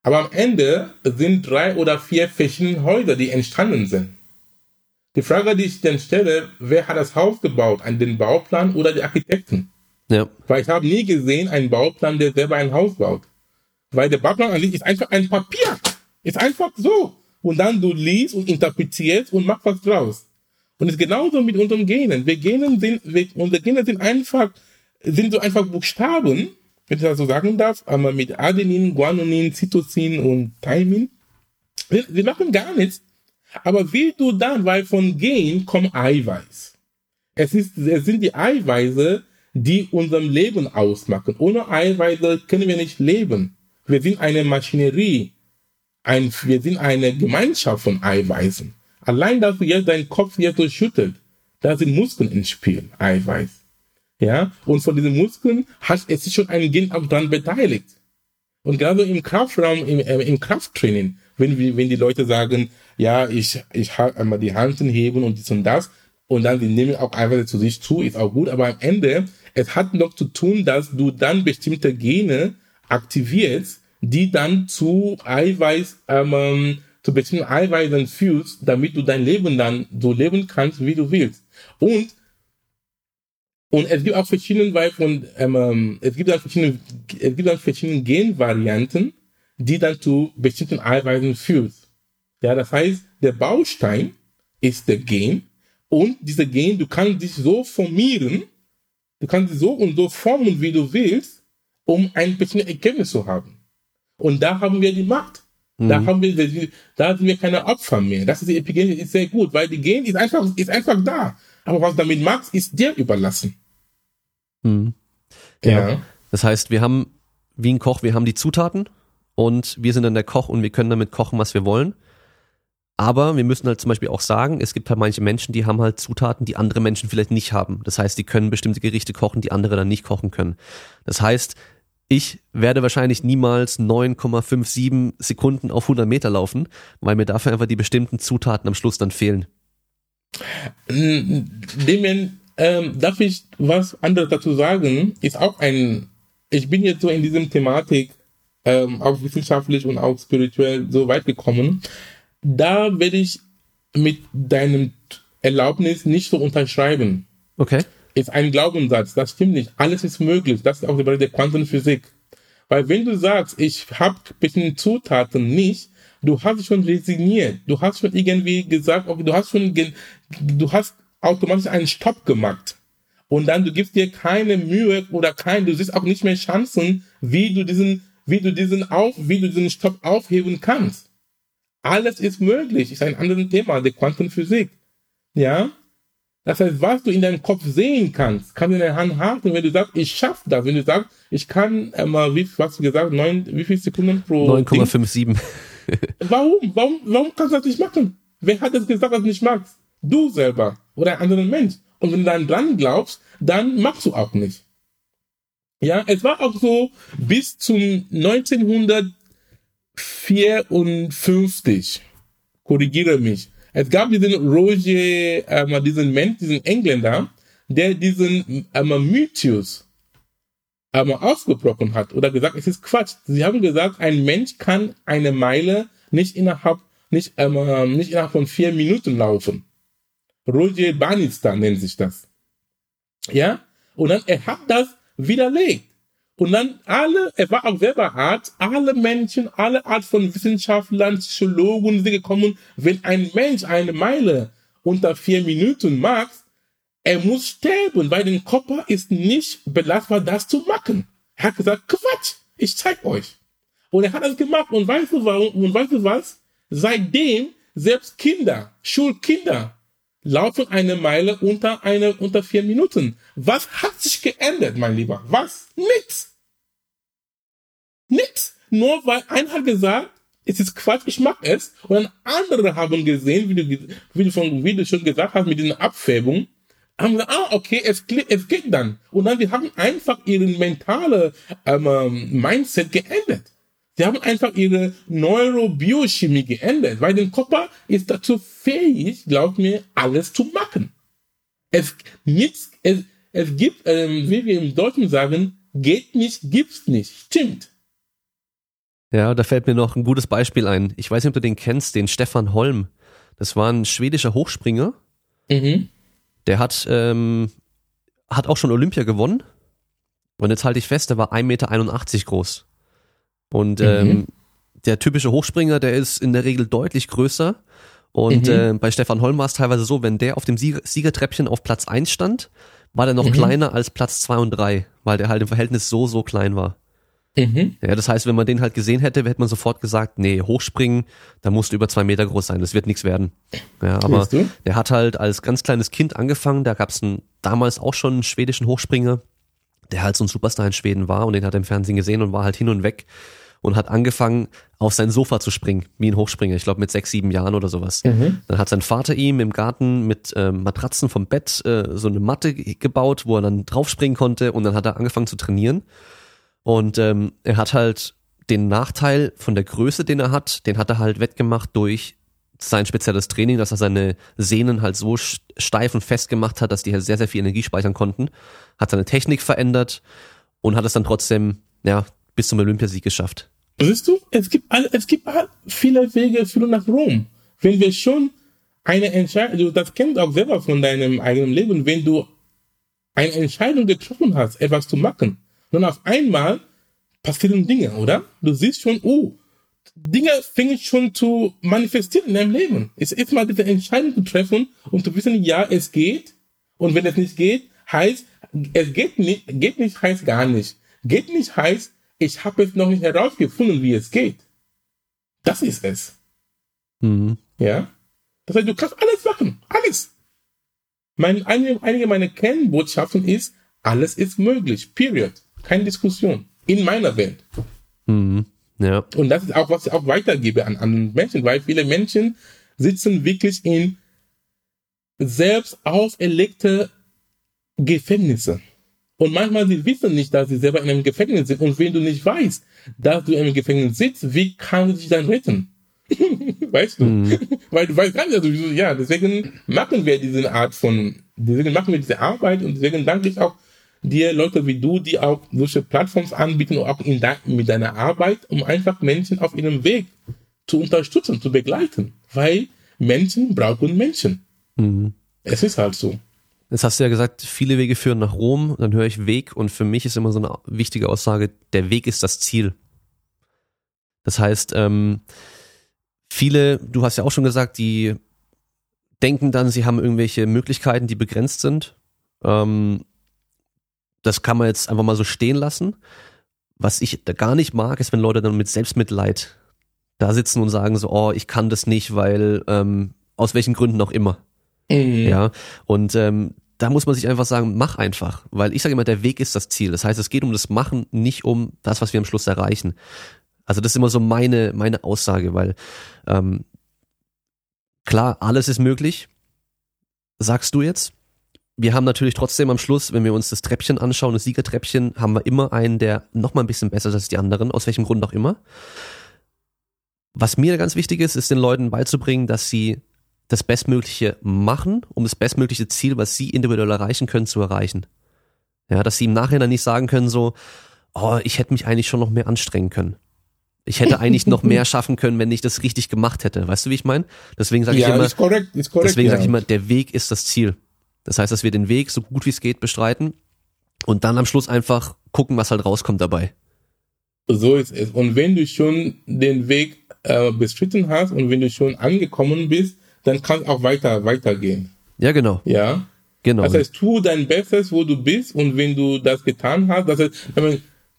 Aber am Ende sind drei oder vier verschiedene Häuser, die entstanden sind. Die Frage, die ich dann stelle, wer hat das Haus gebaut? An den Bauplan oder die Architekten? Ja. Weil ich habe nie gesehen einen Bauplan, der selber ein Haus baut. Weil der Bauplan an sich ist einfach ein Papier. Ist einfach so. Und dann du liest und interpretierst und machst was draus. Und es ist genauso mit unseren Genen. Wir Genen sind, wir, unsere Gene sind einfach, sind so einfach Buchstaben, wenn ich das so sagen darf, aber mit Adenin, Guanonin, Cytosin und Thymine. Wir, wir machen gar nichts. Aber wie du dann, weil von Gen kommt Eiweiß. Es ist, es sind die Eiweiße, die unserem Leben ausmachen. Ohne Eiweiße können wir nicht leben. Wir sind eine Maschinerie. Ein, wir sind eine Gemeinschaft von Eiweißen. Allein, dass du jetzt deinen Kopf jetzt so schüttelt, da sind Muskeln ins Spiel, Eiweiß. Ja, und von diesen Muskeln hat es ist schon ein Gen auch dran beteiligt. Und gerade im Kraftraum, im, äh, im Krafttraining, wenn, wenn die Leute sagen, ja, ich, ich habe einmal die Handen heben und dies und das, und dann die nehmen auch Eiweiß zu sich zu, ist auch gut, aber am Ende, es hat noch zu tun, dass du dann bestimmte Gene aktivierst, die dann zu Eiweiß ähm, zu bestimmten Eiweißen fühlst, damit du dein Leben dann so leben kannst, wie du willst. Und und es gibt auch verschiedene weil von ähm, es gibt dann verschiedene es gibt dann verschiedene Genvarianten, die dann zu bestimmten Eiweißen fühlst. Ja, das heißt, der Baustein ist der Gen und dieser Gen, du kannst dich so formieren, du kannst dich so und so formen, wie du willst, um ein bestimmtes Ergebnis zu haben. Und da haben wir die Macht. Da mhm. haben wir, da sind wir keine Opfer mehr. Das ist die Epigenetik ist sehr gut, weil die Gen ist einfach, ist einfach da. Aber was du damit machst, ist dir überlassen. Mhm. Ja. ja. Das heißt, wir haben, wie ein Koch, wir haben die Zutaten und wir sind dann der Koch und wir können damit kochen, was wir wollen. Aber wir müssen halt zum Beispiel auch sagen, es gibt halt manche Menschen, die haben halt Zutaten, die andere Menschen vielleicht nicht haben. Das heißt, die können bestimmte Gerichte kochen, die andere dann nicht kochen können. Das heißt, ich werde wahrscheinlich niemals 9,57 Sekunden auf 100 Meter laufen, weil mir dafür einfach die bestimmten Zutaten am Schluss dann fehlen. Demian, ähm, darf ich was anderes dazu sagen? Ist auch ein, ich bin jetzt so in diesem Thematik, ähm, auch wissenschaftlich und auch spirituell so weit gekommen. Da werde ich mit deinem Erlaubnis nicht so unterschreiben. Okay. ist ein Glaubenssatz. Das stimmt nicht. Alles ist möglich. Das ist auch der Bereich der Quantenphysik. Weil wenn du sagst, ich habe bestimmte Zutaten nicht, du hast schon resigniert. Du hast schon irgendwie gesagt, okay, du hast schon, du hast automatisch einen Stopp gemacht. Und dann du gibst dir keine Mühe oder kein, du siehst auch nicht mehr Chancen, wie du diesen, wie du diesen auf, wie du diesen Stopp aufheben kannst. Alles ist möglich. Ist ein anderes Thema, der Quantenphysik. Ja? Das heißt, was du in deinem Kopf sehen kannst, kannst du in der Hand halten. Wenn du sagst, ich schaffe das, wenn du sagst, ich kann, äh, mal, wie, was du gesagt, neun, wie viele Sekunden pro 9,57. [LAUGHS] warum? Warum, warum kannst du das nicht machen? Wer hat das gesagt, dass du nicht magst? Du selber oder ein anderer Mensch. Und wenn du dann dran glaubst, dann machst du auch nicht. Ja, es war auch so bis zum 1954. Korrigiere mich. Es gab diesen Roger, ähm, diesen Mensch, diesen Engländer, der diesen ähm, Mythos ähm, ausgebrochen hat oder gesagt, es ist Quatsch. Sie haben gesagt, ein Mensch kann eine Meile nicht innerhalb, nicht, ähm, nicht innerhalb von vier Minuten laufen. Roger Bannister nennt sich das. Ja? Und dann, er hat das widerlegt. Und dann alle, er war auch selber Arzt, alle Menschen, alle Art von Wissenschaftlern, Psychologen sind gekommen, wenn ein Mensch eine Meile unter vier Minuten macht, er muss sterben, weil der Körper ist nicht belastbar, das zu machen. Er hat gesagt, Quatsch, ich zeig euch. Und er hat das gemacht und weißt du warum, und weißt du was? Seitdem selbst Kinder, Schulkinder, laufen eine Meile unter eine, unter vier Minuten. Was hat sich geändert, mein Lieber? Was? Nix. Nix. Nur weil einer hat gesagt, es ist Quatsch, ich mag es. Und andere haben gesehen, wie du, wie du, schon, wie du schon gesagt hast, mit dieser Abfärbung, haben gesagt, ah, okay, es, es geht dann. Und dann, die haben einfach ihren mentale ähm, Mindset geändert. Sie haben einfach ihre Neurobiochemie geändert, weil der Körper ist dazu fähig, glaubt mir, alles zu machen. Es, nichts, es, es gibt, ähm, wie wir im Deutschen sagen, geht nicht, gibt's nicht. Stimmt. Ja, da fällt mir noch ein gutes Beispiel ein. Ich weiß nicht, ob du den kennst, den Stefan Holm. Das war ein schwedischer Hochspringer. Mhm. Der hat, ähm, hat auch schon Olympia gewonnen. Und jetzt halte ich fest, der war 1,81 Meter groß. Und mhm. ähm, der typische Hochspringer, der ist in der Regel deutlich größer. Und mhm. äh, bei Stefan Holm war es teilweise so, wenn der auf dem Sieger Siegertreppchen auf Platz eins stand, war der noch mhm. kleiner als Platz zwei und drei, weil der halt im Verhältnis so, so klein war. Mhm. Ja, das heißt, wenn man den halt gesehen hätte, hätte man sofort gesagt, nee, hochspringen, da musst du über zwei Meter groß sein, das wird nichts werden. Ja, aber der hat halt als ganz kleines Kind angefangen, da gab es damals auch schon einen schwedischen Hochspringer, der halt so ein Superstar in Schweden war und den hat er im Fernsehen gesehen und war halt hin und weg und hat angefangen, auf sein Sofa zu springen, wie ein Hochspringer, ich glaube mit sechs, sieben Jahren oder sowas. Mhm. Dann hat sein Vater ihm im Garten mit äh, Matratzen vom Bett äh, so eine Matte gebaut, wo er dann draufspringen konnte und dann hat er angefangen zu trainieren. Und ähm, er hat halt den Nachteil von der Größe, den er hat, den hat er halt wettgemacht durch sein spezielles Training, dass er seine Sehnen halt so steif und fest gemacht hat, dass die halt sehr, sehr viel Energie speichern konnten, hat seine Technik verändert und hat es dann trotzdem, ja, bis zum Olympiasieg geschafft. Siehst du, es gibt, es gibt viele Wege führen nach Rom. Wenn wir schon eine Entscheidung, du das kennst auch selber von deinem eigenen Leben, wenn du eine Entscheidung getroffen hast, etwas zu machen, und auf einmal passieren Dinge, oder? Du siehst schon, oh, Dinge fängt schon zu manifestieren in deinem Leben. Es ist mal diese Entscheidung zu treffen und zu wissen, ja, es geht. Und wenn es nicht geht, heißt, es geht nicht, geht nicht heißt gar nicht. Geht nicht heißt, ich habe es noch nicht herausgefunden, wie es geht. Das ist es. Mhm. Ja. Das heißt, du kannst alles machen. Alles. Mein, einige, einige meiner Kernbotschaften ist, alles ist möglich. Period. Keine Diskussion. In meiner Welt. Mhm. Ja. Und das ist auch, was ich auch weitergebe an anderen Menschen, weil viele Menschen sitzen wirklich in selbst auferlegte Gefängnisse. Und manchmal sie wissen nicht, dass sie selber in einem Gefängnis sind. Und wenn du nicht weißt, dass du in einem Gefängnis sitzt, wie kannst du dich dann retten? [LAUGHS] weißt du? Mhm. [LAUGHS] Weil du weißt gar nicht, also, ja, deswegen machen wir diese Art von, deswegen machen wir diese Arbeit und deswegen danke ich auch dir Leute wie du, die auch solche Plattforms anbieten, auch in de mit deiner Arbeit, um einfach Menschen auf ihrem Weg zu unterstützen, zu begleiten. Weil Menschen brauchen Menschen. Mhm. Es ist halt so. Jetzt hast du ja gesagt, viele Wege führen nach Rom, dann höre ich Weg und für mich ist immer so eine wichtige Aussage, der Weg ist das Ziel. Das heißt, ähm, viele, du hast ja auch schon gesagt, die denken dann, sie haben irgendwelche Möglichkeiten, die begrenzt sind. Ähm, das kann man jetzt einfach mal so stehen lassen. Was ich da gar nicht mag, ist, wenn Leute dann mit Selbstmitleid da sitzen und sagen so, oh, ich kann das nicht, weil ähm, aus welchen Gründen auch immer. Mhm. Ja, und ähm, da muss man sich einfach sagen, mach einfach, weil ich sage immer, der Weg ist das Ziel. Das heißt, es geht um das Machen, nicht um das, was wir am Schluss erreichen. Also das ist immer so meine meine Aussage, weil ähm, klar, alles ist möglich, sagst du jetzt. Wir haben natürlich trotzdem am Schluss, wenn wir uns das Treppchen anschauen, das Siegertreppchen, haben wir immer einen, der noch mal ein bisschen besser ist als die anderen, aus welchem Grund auch immer. Was mir ganz wichtig ist, ist den Leuten beizubringen, dass sie das Bestmögliche machen, um das bestmögliche Ziel, was sie individuell erreichen können, zu erreichen. Ja, dass sie im Nachhinein nicht sagen können so, oh, ich hätte mich eigentlich schon noch mehr anstrengen können. Ich hätte eigentlich noch mehr [LAUGHS] schaffen können, wenn ich das richtig gemacht hätte. Weißt du, wie ich meine? Deswegen sage ja, ich immer, ist korrekt, ist korrekt, deswegen ja. sage ich immer, der Weg ist das Ziel. Das heißt, dass wir den Weg so gut wie es geht bestreiten und dann am Schluss einfach gucken, was halt rauskommt dabei. So ist es. Und wenn du schon den Weg äh, bestritten hast und wenn du schon angekommen bist, dann kann auch weiter, weitergehen. Ja, genau. Ja. Genau. Das heißt, tu dein Bestes, wo du bist, und wenn du das getan hast, das heißt,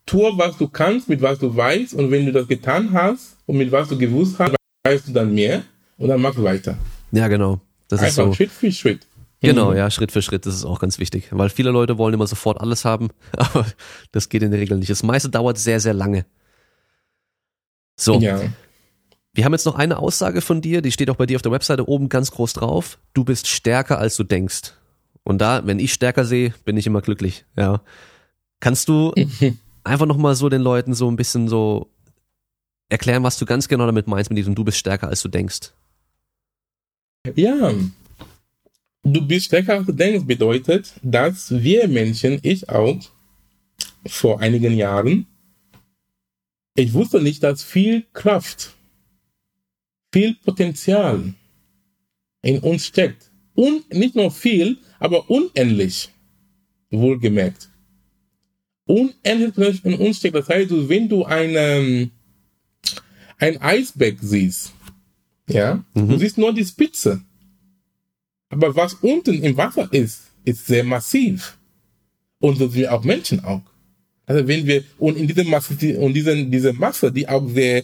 tu, was du kannst, mit was du weißt, und wenn du das getan hast und mit was du gewusst hast, weißt du dann mehr, und dann mach weiter. Ja, genau. Das Einfach ist so. Schritt für Schritt. Genau, mhm. ja, Schritt für Schritt, das ist auch ganz wichtig. Weil viele Leute wollen immer sofort alles haben, [LAUGHS] aber das geht in der Regel nicht. Das meiste dauert sehr, sehr lange. So. Ja. Wir haben jetzt noch eine Aussage von dir, die steht auch bei dir auf der Webseite oben ganz groß drauf. Du bist stärker, als du denkst. Und da, wenn ich stärker sehe, bin ich immer glücklich. Ja. Kannst du [LAUGHS] einfach nochmal so den Leuten so ein bisschen so erklären, was du ganz genau damit meinst mit diesem Du bist stärker, als du denkst? Ja. Du bist stärker, als du denkst bedeutet, dass wir Menschen, ich auch, vor einigen Jahren, ich wusste nicht, dass viel Kraft viel Potenzial in uns steckt. Und nicht nur viel, aber unendlich. Wohlgemerkt. Unendlich in uns steckt. Das heißt, wenn du eine, ein Eisberg siehst, ja, mhm. du siehst nur die Spitze. Aber was unten im Wasser ist, ist sehr massiv. Und so sind wir auch Menschen auch. Also wenn wir, und in dieser Masse, und diesen, diese Masse, die auch sehr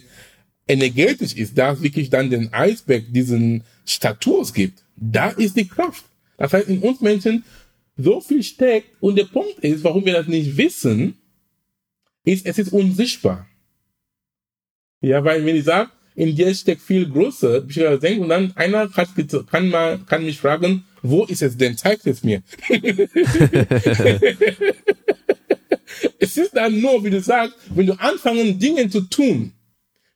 energetisch ist, da es wirklich dann den Eisberg diesen Status gibt, da ist die Kraft. Das heißt, in uns Menschen so viel steckt und der Punkt ist, warum wir das nicht wissen, ist, es ist unsichtbar. Ja, weil wenn ich sage, in dir steckt viel größer, ich denke, und dann einer hat, kann mal, kann mich fragen, wo ist es denn? Zeigt es mir. [LAUGHS] es ist dann nur, wie du sagst, wenn du anfangen, Dinge zu tun,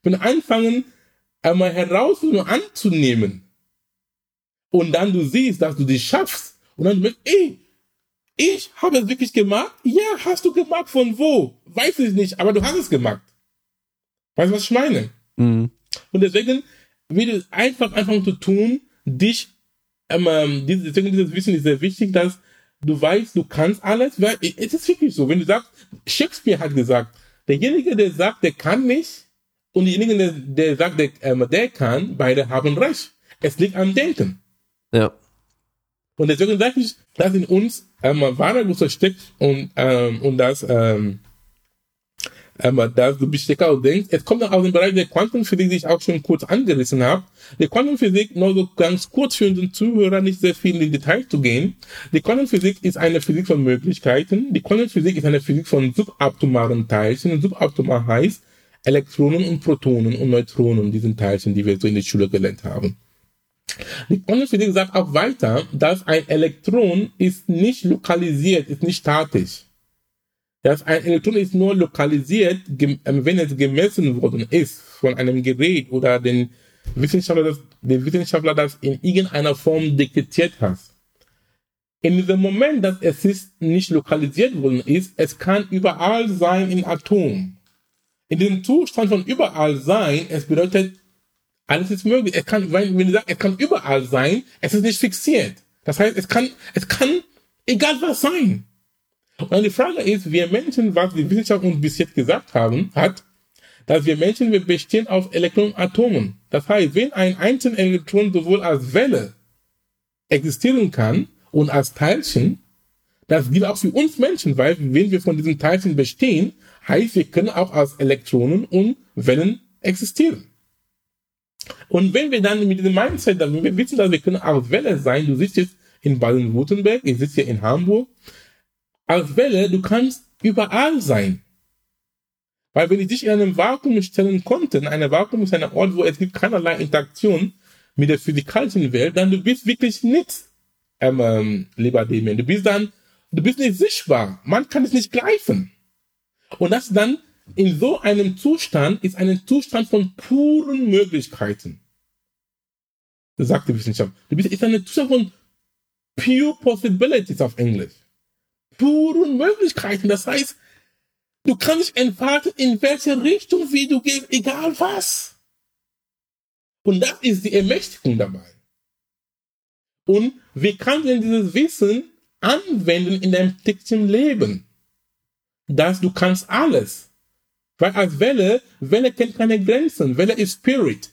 und anfangen, einmal Herausforderungen anzunehmen. Und dann du siehst, dass du die schaffst. Und dann du ey, ich habe es wirklich gemacht? Ja, hast du gemacht. Von wo? Weiß ich nicht, aber du hast es gemacht. Weißt du, was ich meine? Mhm. Und deswegen will es einfach anfangen zu tun, dich, ähm, deswegen dieses Wissen ist sehr wichtig, dass du weißt, du kannst alles, weil es ist wirklich so. Wenn du sagst, Shakespeare hat gesagt, derjenige, der sagt, der kann nicht, und diejenigen, der, der sagt, der, ähm, der kann, beide haben recht. Es liegt am Denken. Ja. Und deswegen sage ich, dass in uns ähm, wahre Gusto steckt und, ähm, und dass, ähm, dass du stärker denkst. Es kommt auch aus dem Bereich der Quantenphysik, die ich auch schon kurz angerissen habe. Die Quantenphysik, nur so ganz kurz für unseren Zuhörer, nicht sehr viel in die Details zu gehen. Die Quantenphysik ist eine Physik von Möglichkeiten. Die Quantenphysik ist eine Physik von subatomaren Teilchen. Subatomar heißt, Elektronen und Protonen und Neutronen, diesen Teilchen, die wir so in der Schule gelernt haben. Die Quantenphysik sagt auch weiter, dass ein Elektron ist nicht lokalisiert, ist nicht statisch. Das ein Elektron ist nur lokalisiert, ähm, wenn es gemessen worden ist von einem Gerät oder den Wissenschaftler, das, den Wissenschaftler das in irgendeiner Form detektiert hat. In diesem Moment, dass es ist nicht lokalisiert worden ist, es kann überall sein im Atom in dem Zustand von überall sein, es bedeutet, alles ist möglich. Es kann, wenn, du sagst, es kann überall sein, es ist nicht fixiert. Das heißt, es kann, es kann egal was sein. Und die Frage ist, wir Menschen, was die Wissenschaft uns bis jetzt gesagt haben, hat, dass wir Menschen, wir bestehen aus Elektronatomen. Das heißt, wenn ein einzelnes Elektron sowohl als Welle existieren kann und als Teilchen, das gilt auch für uns Menschen, weil wenn wir von diesen Teilchen bestehen, heißt, wir können auch als Elektronen und Wellen existieren. Und wenn wir dann mit diesem Mindset, wenn wir wissen, dass wir können als Welle sein, du sitzt jetzt in Baden-Württemberg, ich sitze hier in Hamburg, als Welle, du kannst überall sein. Weil wenn ich dich in einem Vakuum stellen konnte, ein Vakuum ist ein Ort, wo es gibt keinerlei Interaktion mit der physikalischen Welt, dann du bist wirklich nichts, ähm, ähm, lieber Damien. Du bist dann, du bist nicht sichtbar. Man kann es nicht greifen. Und das dann in so einem Zustand ist ein Zustand von puren Möglichkeiten. Das sagt die Wissenschaft. Du bist, ist ein Zustand von pure possibilities auf Englisch. Puren Möglichkeiten. Das heißt, du kannst entfalten in welche Richtung, wie du gehst, egal was. Und das ist die Ermächtigung dabei. Und wie kannst du dieses Wissen anwenden in deinem täglichen Leben? Dass du kannst alles. Weil als Welle, Welle kennt keine Grenzen. Welle ist Spirit.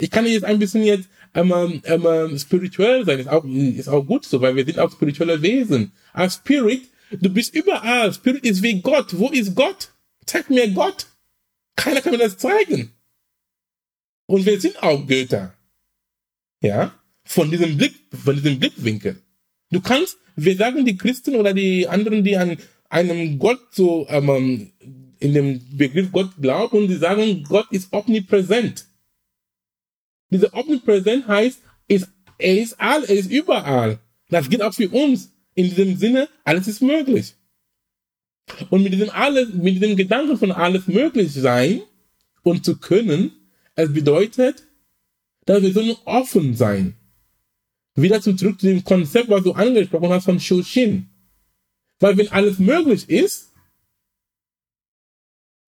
Ich kann jetzt ein bisschen jetzt ähm, ähm, spirituell sein. Ist auch, ist auch gut so, weil wir sind auch spirituelle Wesen. Als Spirit, du bist überall. Spirit ist wie Gott. Wo ist Gott? Zeig mir Gott. Keiner kann mir das zeigen. Und wir sind auch Götter. Ja? Von diesem Blick, von diesem Blickwinkel. Du kannst, wir sagen die Christen oder die anderen, die an einem Gott so ähm, in dem Begriff Gott glauben und sie sagen, Gott ist omnipräsent. Diese omnipräsent heißt, ist, er ist all, er ist überall. Das geht auch für uns. In diesem Sinne, alles ist möglich. Und mit diesem alles, mit diesem Gedanken von alles möglich sein und zu können, es bedeutet, dass wir sollen offen sein. Wieder zurück zu dem Konzept, was du angesprochen hast von Shoshin. Weil wenn alles möglich ist,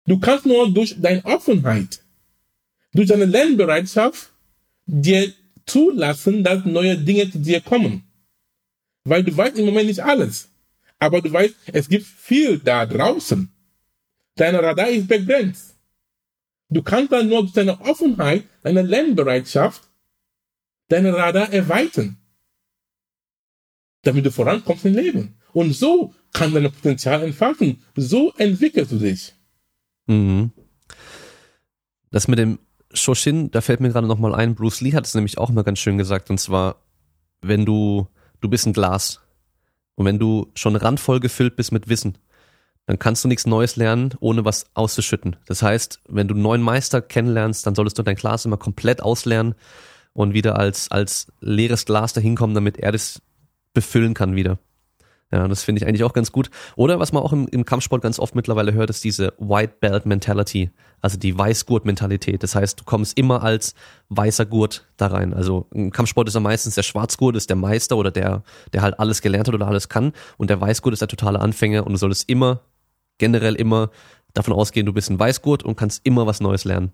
du kannst nur durch deine Offenheit, durch deine Lernbereitschaft dir zulassen, dass neue Dinge zu dir kommen. Weil du weißt im Moment nicht alles. Aber du weißt, es gibt viel da draußen. Dein Radar ist begrenzt. Du kannst dann nur durch deine Offenheit, deine Lernbereitschaft, deine Radar erweitern. Damit du vorankommst im Leben. Und so kann dein Potenzial entfalten. So entwickelst du dich. Mhm. Das mit dem Shoshin, da fällt mir gerade nochmal ein, Bruce Lee hat es nämlich auch mal ganz schön gesagt, und zwar, wenn du, du bist ein Glas. Und wenn du schon randvoll gefüllt bist mit Wissen, dann kannst du nichts Neues lernen, ohne was auszuschütten. Das heißt, wenn du einen neuen Meister kennenlernst, dann solltest du dein Glas immer komplett auslernen und wieder als, als leeres Glas dahin kommen, damit er das befüllen kann wieder. Ja, das finde ich eigentlich auch ganz gut. Oder was man auch im, im Kampfsport ganz oft mittlerweile hört, ist diese White Belt Mentality, also die Weißgurt-Mentalität. Das heißt, du kommst immer als weißer Gurt da rein. Also im Kampfsport ist er meistens der Schwarzgurt, ist der Meister oder der, der halt alles gelernt hat oder alles kann. Und der Weißgurt ist der totale Anfänger und du solltest immer generell immer davon ausgehen, du bist ein Weißgurt und kannst immer was Neues lernen.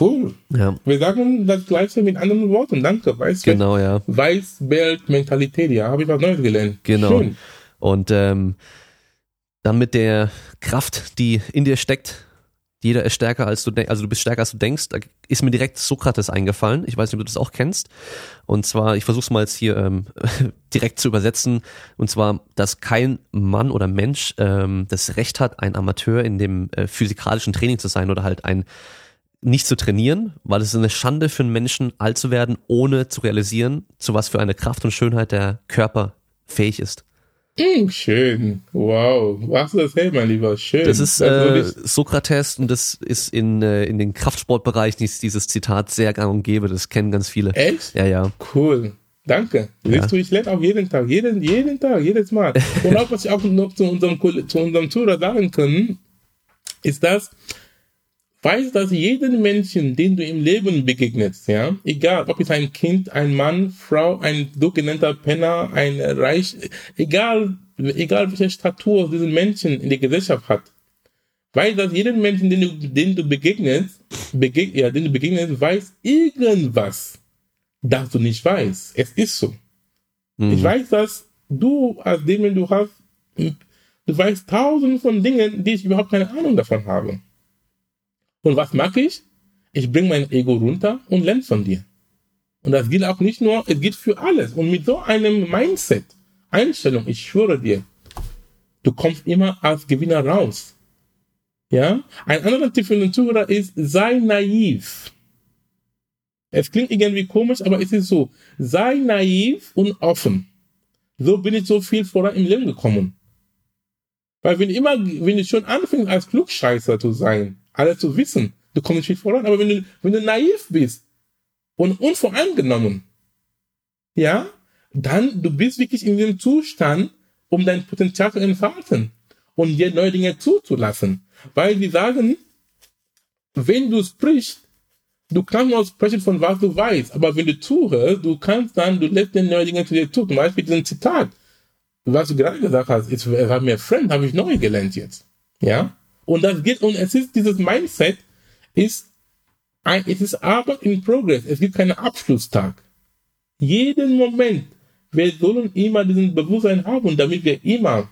Cool. Ja. Wir sagen das gleiche mit anderen Worten. Danke. Weißbelt, Genau, ja. Weißbelt-Mentalität. Ja, habe ich was Neues gelernt. Genau. Schön. Und ähm, dann mit der Kraft, die in dir steckt, jeder ist stärker als du denkst, also du bist stärker als du denkst, da ist mir direkt Sokrates eingefallen. Ich weiß nicht, ob du das auch kennst. Und zwar, ich versuche es mal jetzt hier ähm, [LAUGHS] direkt zu übersetzen. Und zwar, dass kein Mann oder Mensch ähm, das Recht hat, ein Amateur in dem äh, physikalischen Training zu sein oder halt ein nicht zu trainieren, weil es ist eine Schande für einen Menschen, alt zu werden, ohne zu realisieren, zu was für eine Kraft und Schönheit der Körper fähig ist. Mm, schön. Wow. Was ist das hey, mein Lieber? Schön. Das ist äh, Sokrates und das ist in, äh, in den Kraftsportbereichen ist dieses Zitat sehr gang und gäbe. Das kennen ganz viele. Echt? Ja, ja. Cool. Danke. Ja. Siehst du, ich lerne auch jeden Tag, jeden, jeden Tag, jedes Mal. [LAUGHS] Und auch, was ich auch noch zu unserem, zu unserem Zuhörer sagen können, ist das, weiß, dass jeden Menschen, den du im Leben begegnest, ja, egal, ob es ein Kind, ein Mann, Frau, ein sogenannter Penner, ein Reich, egal, egal welche Statur diesen Menschen in der Gesellschaft hat, weiß, dass jeden Menschen, den du, den du begegnest, begeg ja, den du begegnest, weiß irgendwas, das du nicht weißt. Es ist so. Mhm. Ich weiß, dass du als Demon, du hast, du weißt tausend von Dingen, die ich überhaupt keine Ahnung davon habe. Und was mache ich? Ich bringe mein Ego runter und lerne von dir. Und das gilt auch nicht nur, es gilt für alles. Und mit so einem Mindset, Einstellung, ich schwöre dir, du kommst immer als Gewinner raus. Ja? Ein anderer Tipp für den Zuhörer ist, sei naiv. Es klingt irgendwie komisch, aber es ist so. Sei naiv und offen. So bin ich so viel voran im Leben gekommen. Weil wenn immer, wenn du schon anfängst als Klugscheißer zu sein, alles zu wissen, du kommst nicht voran. Aber wenn du, wenn du naiv bist und unvoreingenommen, ja, dann du bist wirklich in dem Zustand, um dein Potenzial zu entfalten und dir neue Dinge zuzulassen. Weil die sagen, wenn du sprichst, du kannst nur sprechen von was du weißt, aber wenn du zuhörst, du kannst dann, du lässt den neue Dinge zu dir zu. Zum Beispiel diesen Zitat, was du gerade gesagt hast, es war mir fremd, habe ich neu gelernt jetzt. Ja? Und das geht, und es ist dieses Mindset, ist ein, es ist Arbeit in Progress. Es gibt keinen Abschlusstag. Jeden Moment. Wir sollen immer diesen Bewusstsein haben, damit wir immer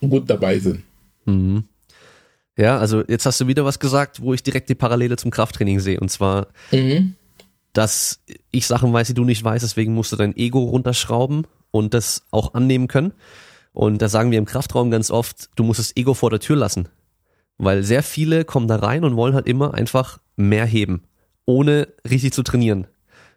gut dabei sind. Mhm. Ja, also jetzt hast du wieder was gesagt, wo ich direkt die Parallele zum Krafttraining sehe. Und zwar, mhm. dass ich Sachen weiß, die du nicht weißt, deswegen musst du dein Ego runterschrauben und das auch annehmen können. Und da sagen wir im Kraftraum ganz oft, du musst das Ego vor der Tür lassen. Weil sehr viele kommen da rein und wollen halt immer einfach mehr heben, ohne richtig zu trainieren.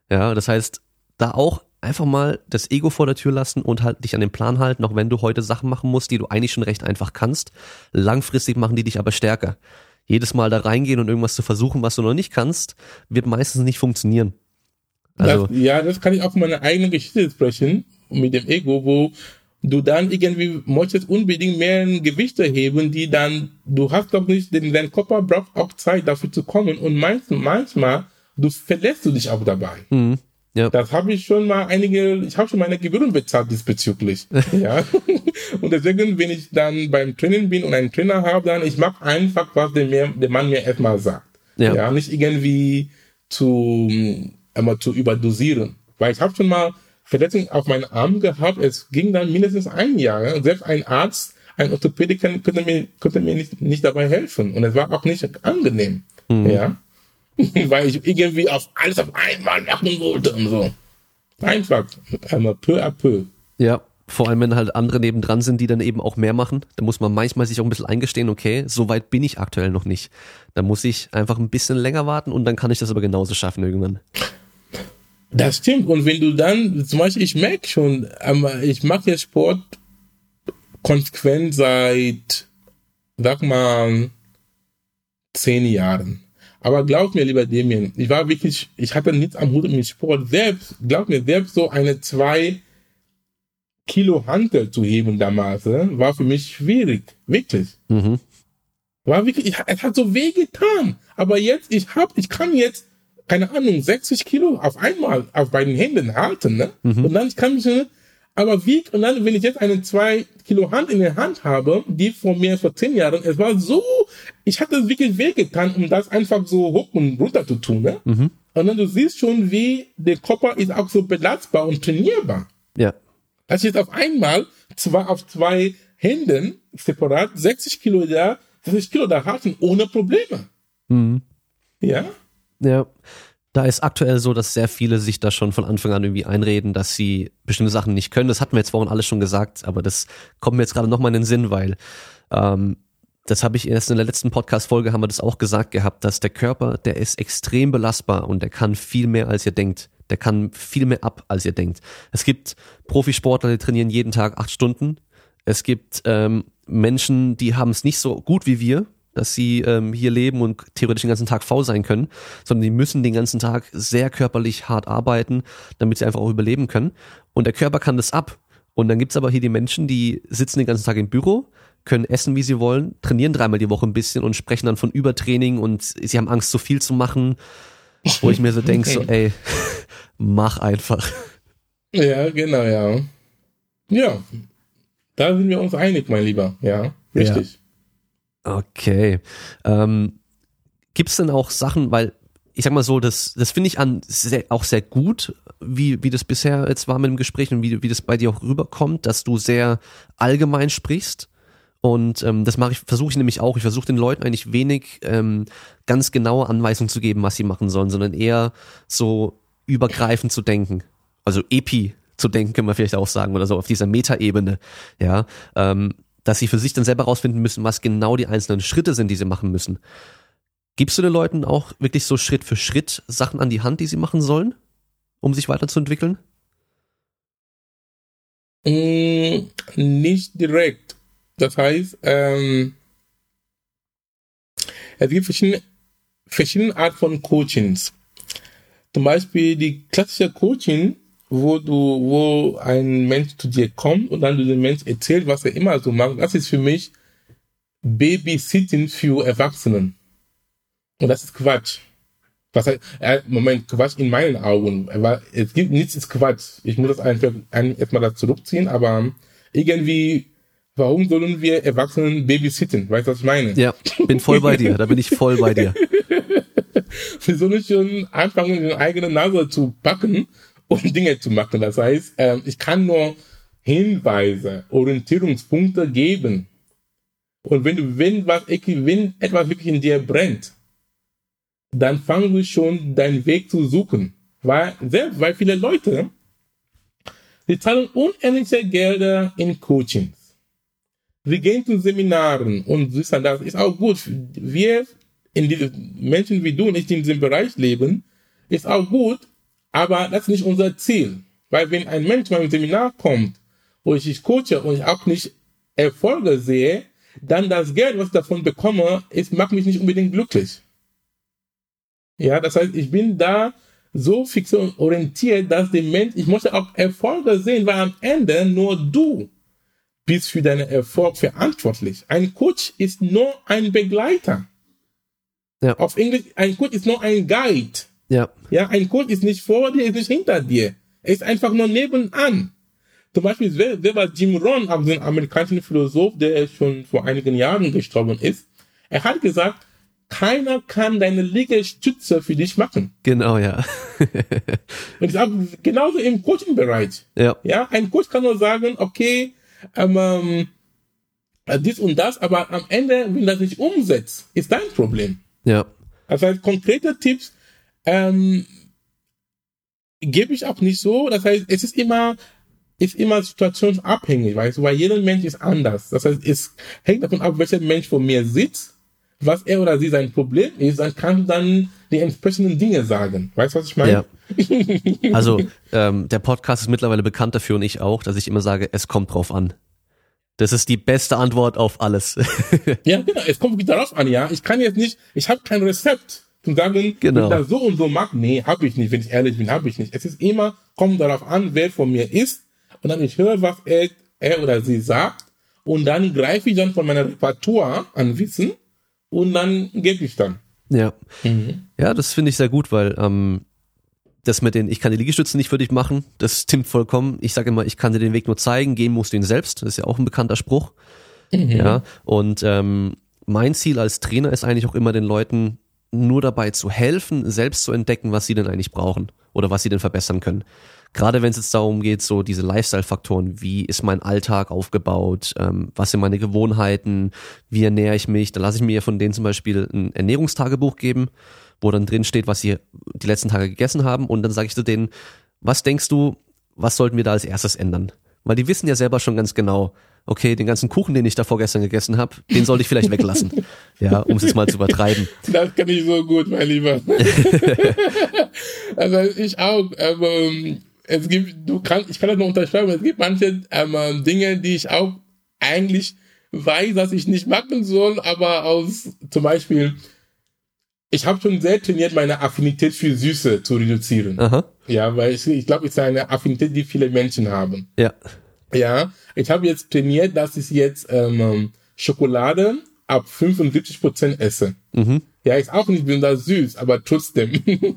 Ja, das heißt, da auch einfach mal das Ego vor der Tür lassen und halt dich an den Plan halten, auch wenn du heute Sachen machen musst, die du eigentlich schon recht einfach kannst. Langfristig machen die dich aber stärker. Jedes Mal da reingehen und irgendwas zu versuchen, was du noch nicht kannst, wird meistens nicht funktionieren. Also, das, ja, das kann ich auch von meiner eigenen Geschichte sprechen, mit dem Ego, wo du dann irgendwie möchtest unbedingt mehr Gewichte heben, die dann, du hast doch nicht, denn dein Körper braucht auch Zeit dafür zu kommen und manchmal, manchmal du verlässt du dich auch dabei. Mhm. Ja. Das habe ich schon mal einige, ich habe schon meine Gebühren bezahlt diesbezüglich. [LAUGHS] ja. Und deswegen, wenn ich dann beim Training bin und einen Trainer habe, dann ich mache einfach, was der, mir, der Mann mir erstmal sagt. Ja. ja. Nicht irgendwie zu, immer zu überdosieren. Weil ich habe schon mal Verletzungen auf meinen Arm gehabt. Es ging dann mindestens ein Jahr. Und selbst ein Arzt, ein Orthopädiker könnte mir, könnte mir nicht, nicht dabei helfen. Und es war auch nicht angenehm. Mhm. Ja. [LAUGHS] weil ich irgendwie auf alles auf einmal machen wollte und so. Einfach, einmal peu à peu. Ja, vor allem wenn halt andere nebendran sind, die dann eben auch mehr machen. Da muss man manchmal sich auch ein bisschen eingestehen, okay, so weit bin ich aktuell noch nicht. Da muss ich einfach ein bisschen länger warten und dann kann ich das aber genauso schaffen irgendwann. Das stimmt. Und wenn du dann, zum Beispiel, ich merke schon, ich mache jetzt Sport konsequent seit, sag mal, zehn Jahren. Aber glaub mir, lieber Damien, ich war wirklich, ich hatte nichts am Hut mit Sport. Selbst, glaub mir, selbst so eine zwei Kilo Hantel zu heben damals, ne, war für mich schwierig. Wirklich. Mhm. War wirklich, ich, es hat so weh getan. Aber jetzt, ich hab, ich kann jetzt, keine Ahnung, 60 Kilo auf einmal auf beiden Händen halten, ne? Mhm. Und dann kann ich, ne, aber wie, und dann, wenn ich jetzt eine zwei Kilo Hand in der Hand habe, die von mir vor zehn Jahren, es war so, ich hatte wirklich wehgetan, um das einfach so hoch und runter zu tun, ne? Mhm. Und dann du siehst schon, wie der Körper ist auch so belastbar und trainierbar. Ja. Dass ich jetzt auf einmal zwar auf zwei Händen separat 60 Kilo da, 60 Kilo da hatten, ohne Probleme. Mhm. Ja? Ja da ist aktuell so, dass sehr viele sich da schon von Anfang an irgendwie einreden, dass sie bestimmte Sachen nicht können. Das hatten wir jetzt vorhin alles schon gesagt, aber das kommt mir jetzt gerade nochmal in den Sinn, weil ähm, das habe ich erst in der letzten Podcast-Folge haben wir das auch gesagt gehabt, dass der Körper, der ist extrem belastbar und der kann viel mehr, als ihr denkt. Der kann viel mehr ab, als ihr denkt. Es gibt Profisportler, die trainieren jeden Tag acht Stunden. Es gibt ähm, Menschen, die haben es nicht so gut wie wir, dass sie ähm, hier leben und theoretisch den ganzen Tag faul sein können, sondern die müssen den ganzen Tag sehr körperlich hart arbeiten, damit sie einfach auch überleben können. Und der Körper kann das ab. Und dann gibt's aber hier die Menschen, die sitzen den ganzen Tag im Büro, können essen, wie sie wollen, trainieren dreimal die Woche ein bisschen und sprechen dann von Übertraining und sie haben Angst, zu so viel zu machen. Wo ich mir so [LAUGHS] denke, so, ey, [LAUGHS] mach einfach. Ja, genau, ja. Ja, da sind wir uns einig, mein Lieber. Ja, richtig. Okay. Ähm, Gibt es denn auch Sachen, weil ich sag mal so, das, das finde ich an sehr, auch sehr gut, wie, wie das bisher jetzt war mit dem Gespräch und wie, wie das bei dir auch rüberkommt, dass du sehr allgemein sprichst. Und ähm, das mache ich, versuche ich nämlich auch. Ich versuche den Leuten eigentlich wenig ähm, ganz genaue Anweisungen zu geben, was sie machen sollen, sondern eher so übergreifend zu denken. Also Epi zu denken, kann man vielleicht auch sagen, oder so auf dieser Metaebene. Ja, ähm, dass sie für sich dann selber rausfinden müssen, was genau die einzelnen Schritte sind, die sie machen müssen. Gibst du den Leuten auch wirklich so Schritt für Schritt Sachen an die Hand, die sie machen sollen, um sich weiterzuentwickeln? Mm, nicht direkt. Das heißt, ähm, es gibt verschiedene, verschiedene Art von Coachings. Zum Beispiel die klassische Coaching, wo du, wo ein Mensch zu dir kommt und dann du dem Mensch erzählt, was er immer so macht. Das ist für mich Babysitting für Erwachsenen. Und das ist Quatsch. Was heißt, äh, Moment, Quatsch in meinen Augen. Aber es gibt nichts ist Quatsch. Ich muss das einfach erstmal das zurückziehen, aber irgendwie, warum sollen wir Erwachsenen babysitten? Weißt du, was ich meine? Ja, bin voll bei dir. Da bin ich voll bei dir. [LAUGHS] wir sollen schon anfangen, in eigene Nase zu packen, um [LAUGHS] Dinge zu machen. Das heißt, äh, ich kann nur Hinweise, Orientierungspunkte geben. Und wenn du, wenn was, wenn etwas wirklich in dir brennt, dann fang du schon deinen Weg zu suchen. Weil, selbst, weil viele Leute, die zahlen unendliche Gelder in Coachings. Sie gehen zu Seminaren und wissen, das ist auch gut. Wir, in die, Menschen wie du nicht in diesem Bereich leben, ist auch gut, aber das ist nicht unser Ziel. Weil wenn ein Mensch mal im Seminar kommt, wo ich dich coache und ich auch nicht Erfolge sehe, dann das Geld, was ich davon bekomme, ist, macht mich nicht unbedingt glücklich. Ja, das heißt, ich bin da so fix und orientiert, dass der Mensch, ich möchte auch Erfolge sehen, weil am Ende nur du bist für deinen Erfolg verantwortlich. Ein Coach ist nur ein Begleiter. Ja. Auf Englisch, ein Coach ist nur ein Guide. Ja. Ja, ein Coach ist nicht vor dir, ist nicht hinter dir. Er ist einfach nur nebenan. Zum Beispiel, wer, wer war Jim Rohn, also ein amerikanischer Philosoph, der schon vor einigen Jahren gestorben ist. Er hat gesagt, keiner kann deine Liegestütze für dich machen. Genau, ja. und ich sage, genauso im Coaching-Bereich. Ja. Ja, ein Coach kann nur sagen, okay, ähm, ähm, dies und das, aber am Ende, wenn das nicht umsetzt, ist dein Problem. Ja. Das heißt, konkrete Tipps ähm, gebe ich auch nicht so. Das heißt, es ist immer ist immer situationsabhängig, weißt du, weil jeder Mensch ist anders. Das heißt, es hängt davon ab, welcher Mensch vor mir sitzt was er oder sie sein Problem ist, dann kann dann die entsprechenden Dinge sagen. Weißt du, was ich meine? Ja. [LAUGHS] Also ähm, der Podcast ist mittlerweile bekannt dafür und ich auch, dass ich immer sage, es kommt drauf an. Das ist die beste Antwort auf alles. [LAUGHS] ja, genau. Es kommt darauf an, ja. Ich kann jetzt nicht, ich habe kein Rezept zum sagen, genau. ich das so und so mag. Nee, habe ich nicht. Wenn ich ehrlich bin, habe ich nicht. Es ist immer, kommt darauf an, wer von mir ist. Und dann ich höre, was er, er oder sie sagt. Und dann greife ich dann von meiner Repertoire an Wissen und dann gebe ich dann. Ja. Mhm. Ja, das finde ich sehr gut, weil ähm, das mit den, ich kann die Liegestützen nicht für dich machen, das stimmt vollkommen. Ich sage immer, ich kann dir den Weg nur zeigen, gehen musst du ihn selbst. Das ist ja auch ein bekannter Spruch. Mhm. Ja. Und ähm, mein Ziel als Trainer ist eigentlich auch immer den Leuten nur dabei zu helfen, selbst zu entdecken, was sie denn eigentlich brauchen oder was sie denn verbessern können gerade wenn es jetzt darum geht, so diese Lifestyle-Faktoren, wie ist mein Alltag aufgebaut, ähm, was sind meine Gewohnheiten, wie ernähre ich mich, dann lasse ich mir von denen zum Beispiel ein Ernährungstagebuch geben, wo dann drin steht, was sie die letzten Tage gegessen haben und dann sage ich zu denen, was denkst du, was sollten wir da als erstes ändern? Weil die wissen ja selber schon ganz genau, okay, den ganzen Kuchen, den ich da vorgestern gegessen habe, den sollte ich vielleicht weglassen. [LAUGHS] Ja, um es jetzt mal zu übertreiben. Das kann ich so gut, mein Lieber. [LAUGHS] also ich auch, aber ähm, es gibt, du kannst, ich kann das nur unterschreiben, es gibt manche ähm, Dinge, die ich auch eigentlich weiß, dass ich nicht machen soll, aber aus zum Beispiel, ich habe schon sehr trainiert, meine Affinität für Süße zu reduzieren. Aha. Ja, weil ich, ich glaube, es ist eine Affinität, die viele Menschen haben. Ja. Ja, ich habe jetzt trainiert, dass ich jetzt ähm, Schokolade ab 75 Prozent esse. Mhm. Ja, ist auch nicht besonders süß, aber trotzdem. [LAUGHS]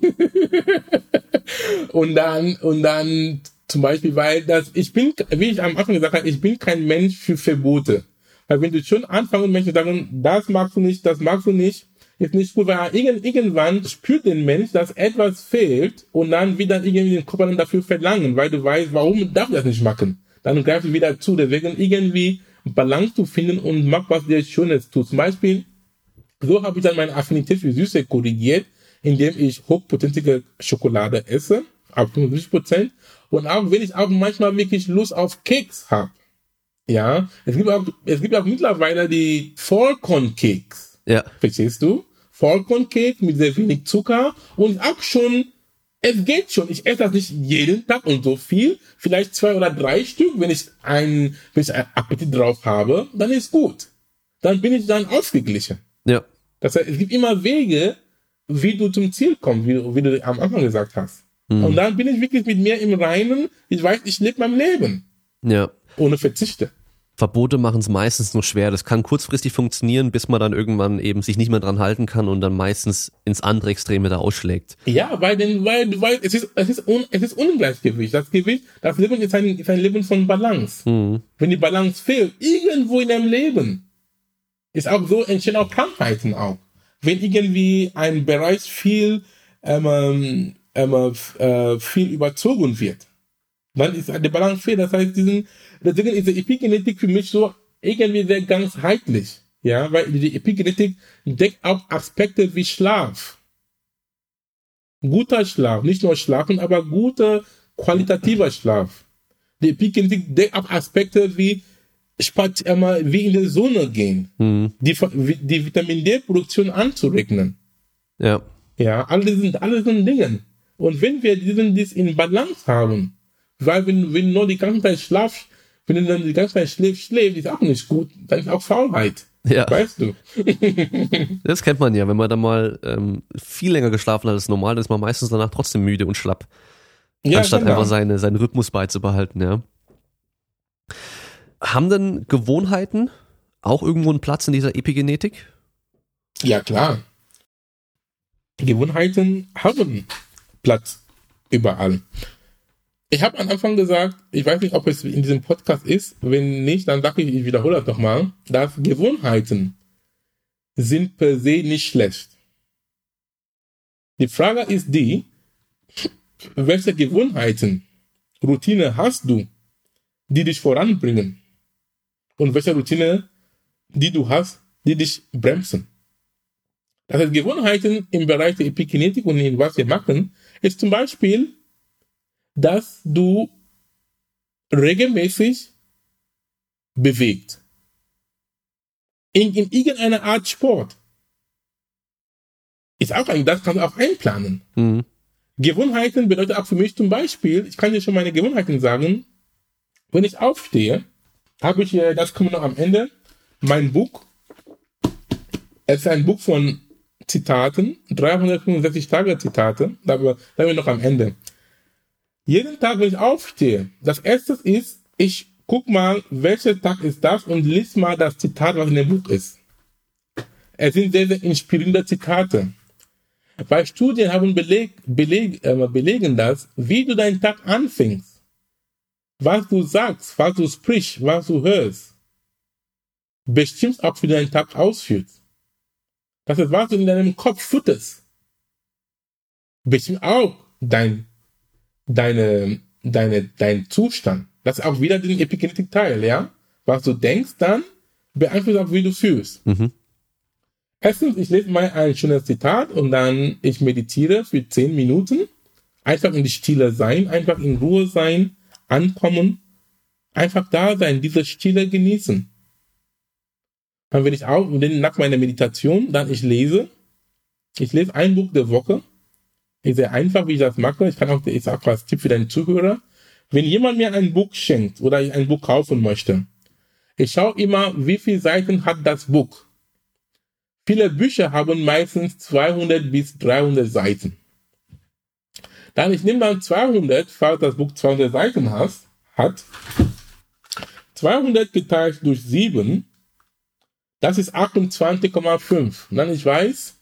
und dann, und dann zum Beispiel, weil das, ich bin, wie ich am Anfang gesagt habe, ich bin kein Mensch für Verbote. Weil wenn du schon anfangen möchtest, sagen, das magst du nicht, das magst du nicht, ist nicht gut, weil irgendwann spürt der Mensch, dass etwas fehlt und dann wieder irgendwie den Körper dann dafür verlangen, weil du weißt, warum darf das nicht machen. Dann greifst du wieder zu. Deswegen irgendwie Balance zu finden und mach was dir Schönes tut. Zum Beispiel, so habe ich dann meine Affinität für Süße korrigiert, indem ich hochpotentige Schokolade esse, ab 50 Prozent. Und auch wenn ich auch manchmal wirklich Lust auf Keks habe. Ja, es gibt auch, es gibt auch mittlerweile die Vollkornkeks. Ja. Verstehst du? Vollkornkeks mit sehr wenig Zucker und auch schon, es geht schon. Ich esse das nicht jeden Tag und so viel. Vielleicht zwei oder drei Stück, wenn ich ein, wenn ich einen Appetit drauf habe, dann ist gut. Dann bin ich dann ausgeglichen. Ja. Das heißt, es gibt immer Wege, wie du zum Ziel kommst, wie, wie du am Anfang gesagt hast. Mhm. Und dann bin ich wirklich mit mir im Reinen. Ich weiß, ich lebe mein Leben. Ja. Ohne Verzichte. Verbote machen es meistens nur schwer. Das kann kurzfristig funktionieren, bis man dann irgendwann eben sich nicht mehr dran halten kann und dann meistens ins andere Extreme da ausschlägt. Ja, weil, denn, weil, weil es ist, es ist, un, es ist Ungleichgewicht. Das Gewicht, das Leben ist ein, ist ein Leben von Balance. Mhm. Wenn die Balance fehlt, irgendwo in deinem Leben, ist auch so, entstehen auch Krankheiten auch. Wenn irgendwie ein Bereich viel, ähm, ähm, äh, viel überzogen wird, dann ist die Balance fehlt. Das heißt, diesen, deswegen ist die Epigenetik für mich so irgendwie sehr ganzheitlich. Ja, weil die Epigenetik deckt auch Aspekte wie Schlaf. Guter Schlaf, nicht nur Schlafen, aber guter, qualitativer Schlaf. Die Epigenetik deckt auch Aspekte wie Spaz wie in die Sonne gehen, Mhm. die, die Vitamin D-Produktion anzurechnen. Ja. Ja, alle sind, alle sind Dinge. Und wenn wir diesen, dies in Balance haben, weil wenn, wenn nur die ganze Zeit schlaf, wenn du dann die ganze Zeit schläfst, schläft, ist auch nicht gut. Dann ist auch Faulheit. Ja. Weißt du? [LAUGHS] [LAUGHS] Das kennt man ja, wenn man dann mal ähm, viel länger geschlafen hat als normal, dann ist man meistens danach trotzdem müde und schlapp. Ja, anstatt genau. einfach seine, seinen Rhythmus beizubehalten, ja. Haben denn Gewohnheiten auch irgendwo einen Platz in dieser Epigenetik? Ja, klar. Gewohnheiten haben Platz überall. Ich habe am Anfang gesagt, ich weiß nicht, ob es in diesem Podcast ist. Wenn nicht, dann sage ich, ich wiederhole das nochmal, dass Gewohnheiten sind per se nicht schlecht. Die Frage ist die, welche Gewohnheiten, Routine hast du, die dich voranbringen? Und welche Routine, die du hast, die dich bremsen? Das heißt, Gewohnheiten im Bereich der Epigenetik und in was wir machen, ist zum Beispiel, dass du regelmäßig bewegt. In, in irgendeiner Art Sport. Ist auch ein, das kannst du auch einplanen. Mhm. Gewohnheiten bedeutet auch für mich zum Beispiel, ich kann dir schon meine Gewohnheiten sagen, wenn ich aufstehe, habe ich, äh, das kommt noch am Ende, mein Buch. Es ist ein Buch von Zitaten, 365 Tage Zitate, da da sind wir noch am Ende. Jeden Tag, wenn ich aufstehe, das erste ist, ich guck mal, welcher Tag ist das und lies mal das Zitat, was in dem Buch ist. Es sind sehr, sehr inspirierende Zitate. Weil Studien haben beleg, beleg, äh, belegen das, wie du deinen Tag anfängst, was du sagst, was du sprichst, was du hörst, bestimmt auch, wie du deinen Tag ausführst. Das ist, was du in deinem Kopf futterst, bestimmt auch dein, deine, deine, dein Zustand. Das ist auch wieder den Epigenetik-Teil, ja? Was du denkst, dann beeinflusst auch, wie du fühlst. Mhm. Erstens, ich lese mal ein schönes Zitat und dann ich meditiere für zehn Minuten. Einfach in die Stille sein, einfach in Ruhe sein, ankommen, einfach da sein, diese Stille genießen. Dann will ich auch, und dann nach meiner Meditation, dann ich lese. Ich lese ein Buch der Woche. Ist sehr einfach, wie ich das mache. Ich kann auch, ich sage als Tipp für deinen Zuhörer. Wenn jemand mir ein Buch schenkt oder ich ein Buch kaufen möchte, ich schaue immer, wie viele Seiten hat das Buch. Viele Bücher haben meistens 200 bis 300 Seiten. Dann ich nehme dann 200, falls das Buch 200 Seiten has, hat, 200 geteilt durch 7, das ist 28,5. Und dann ich weiß,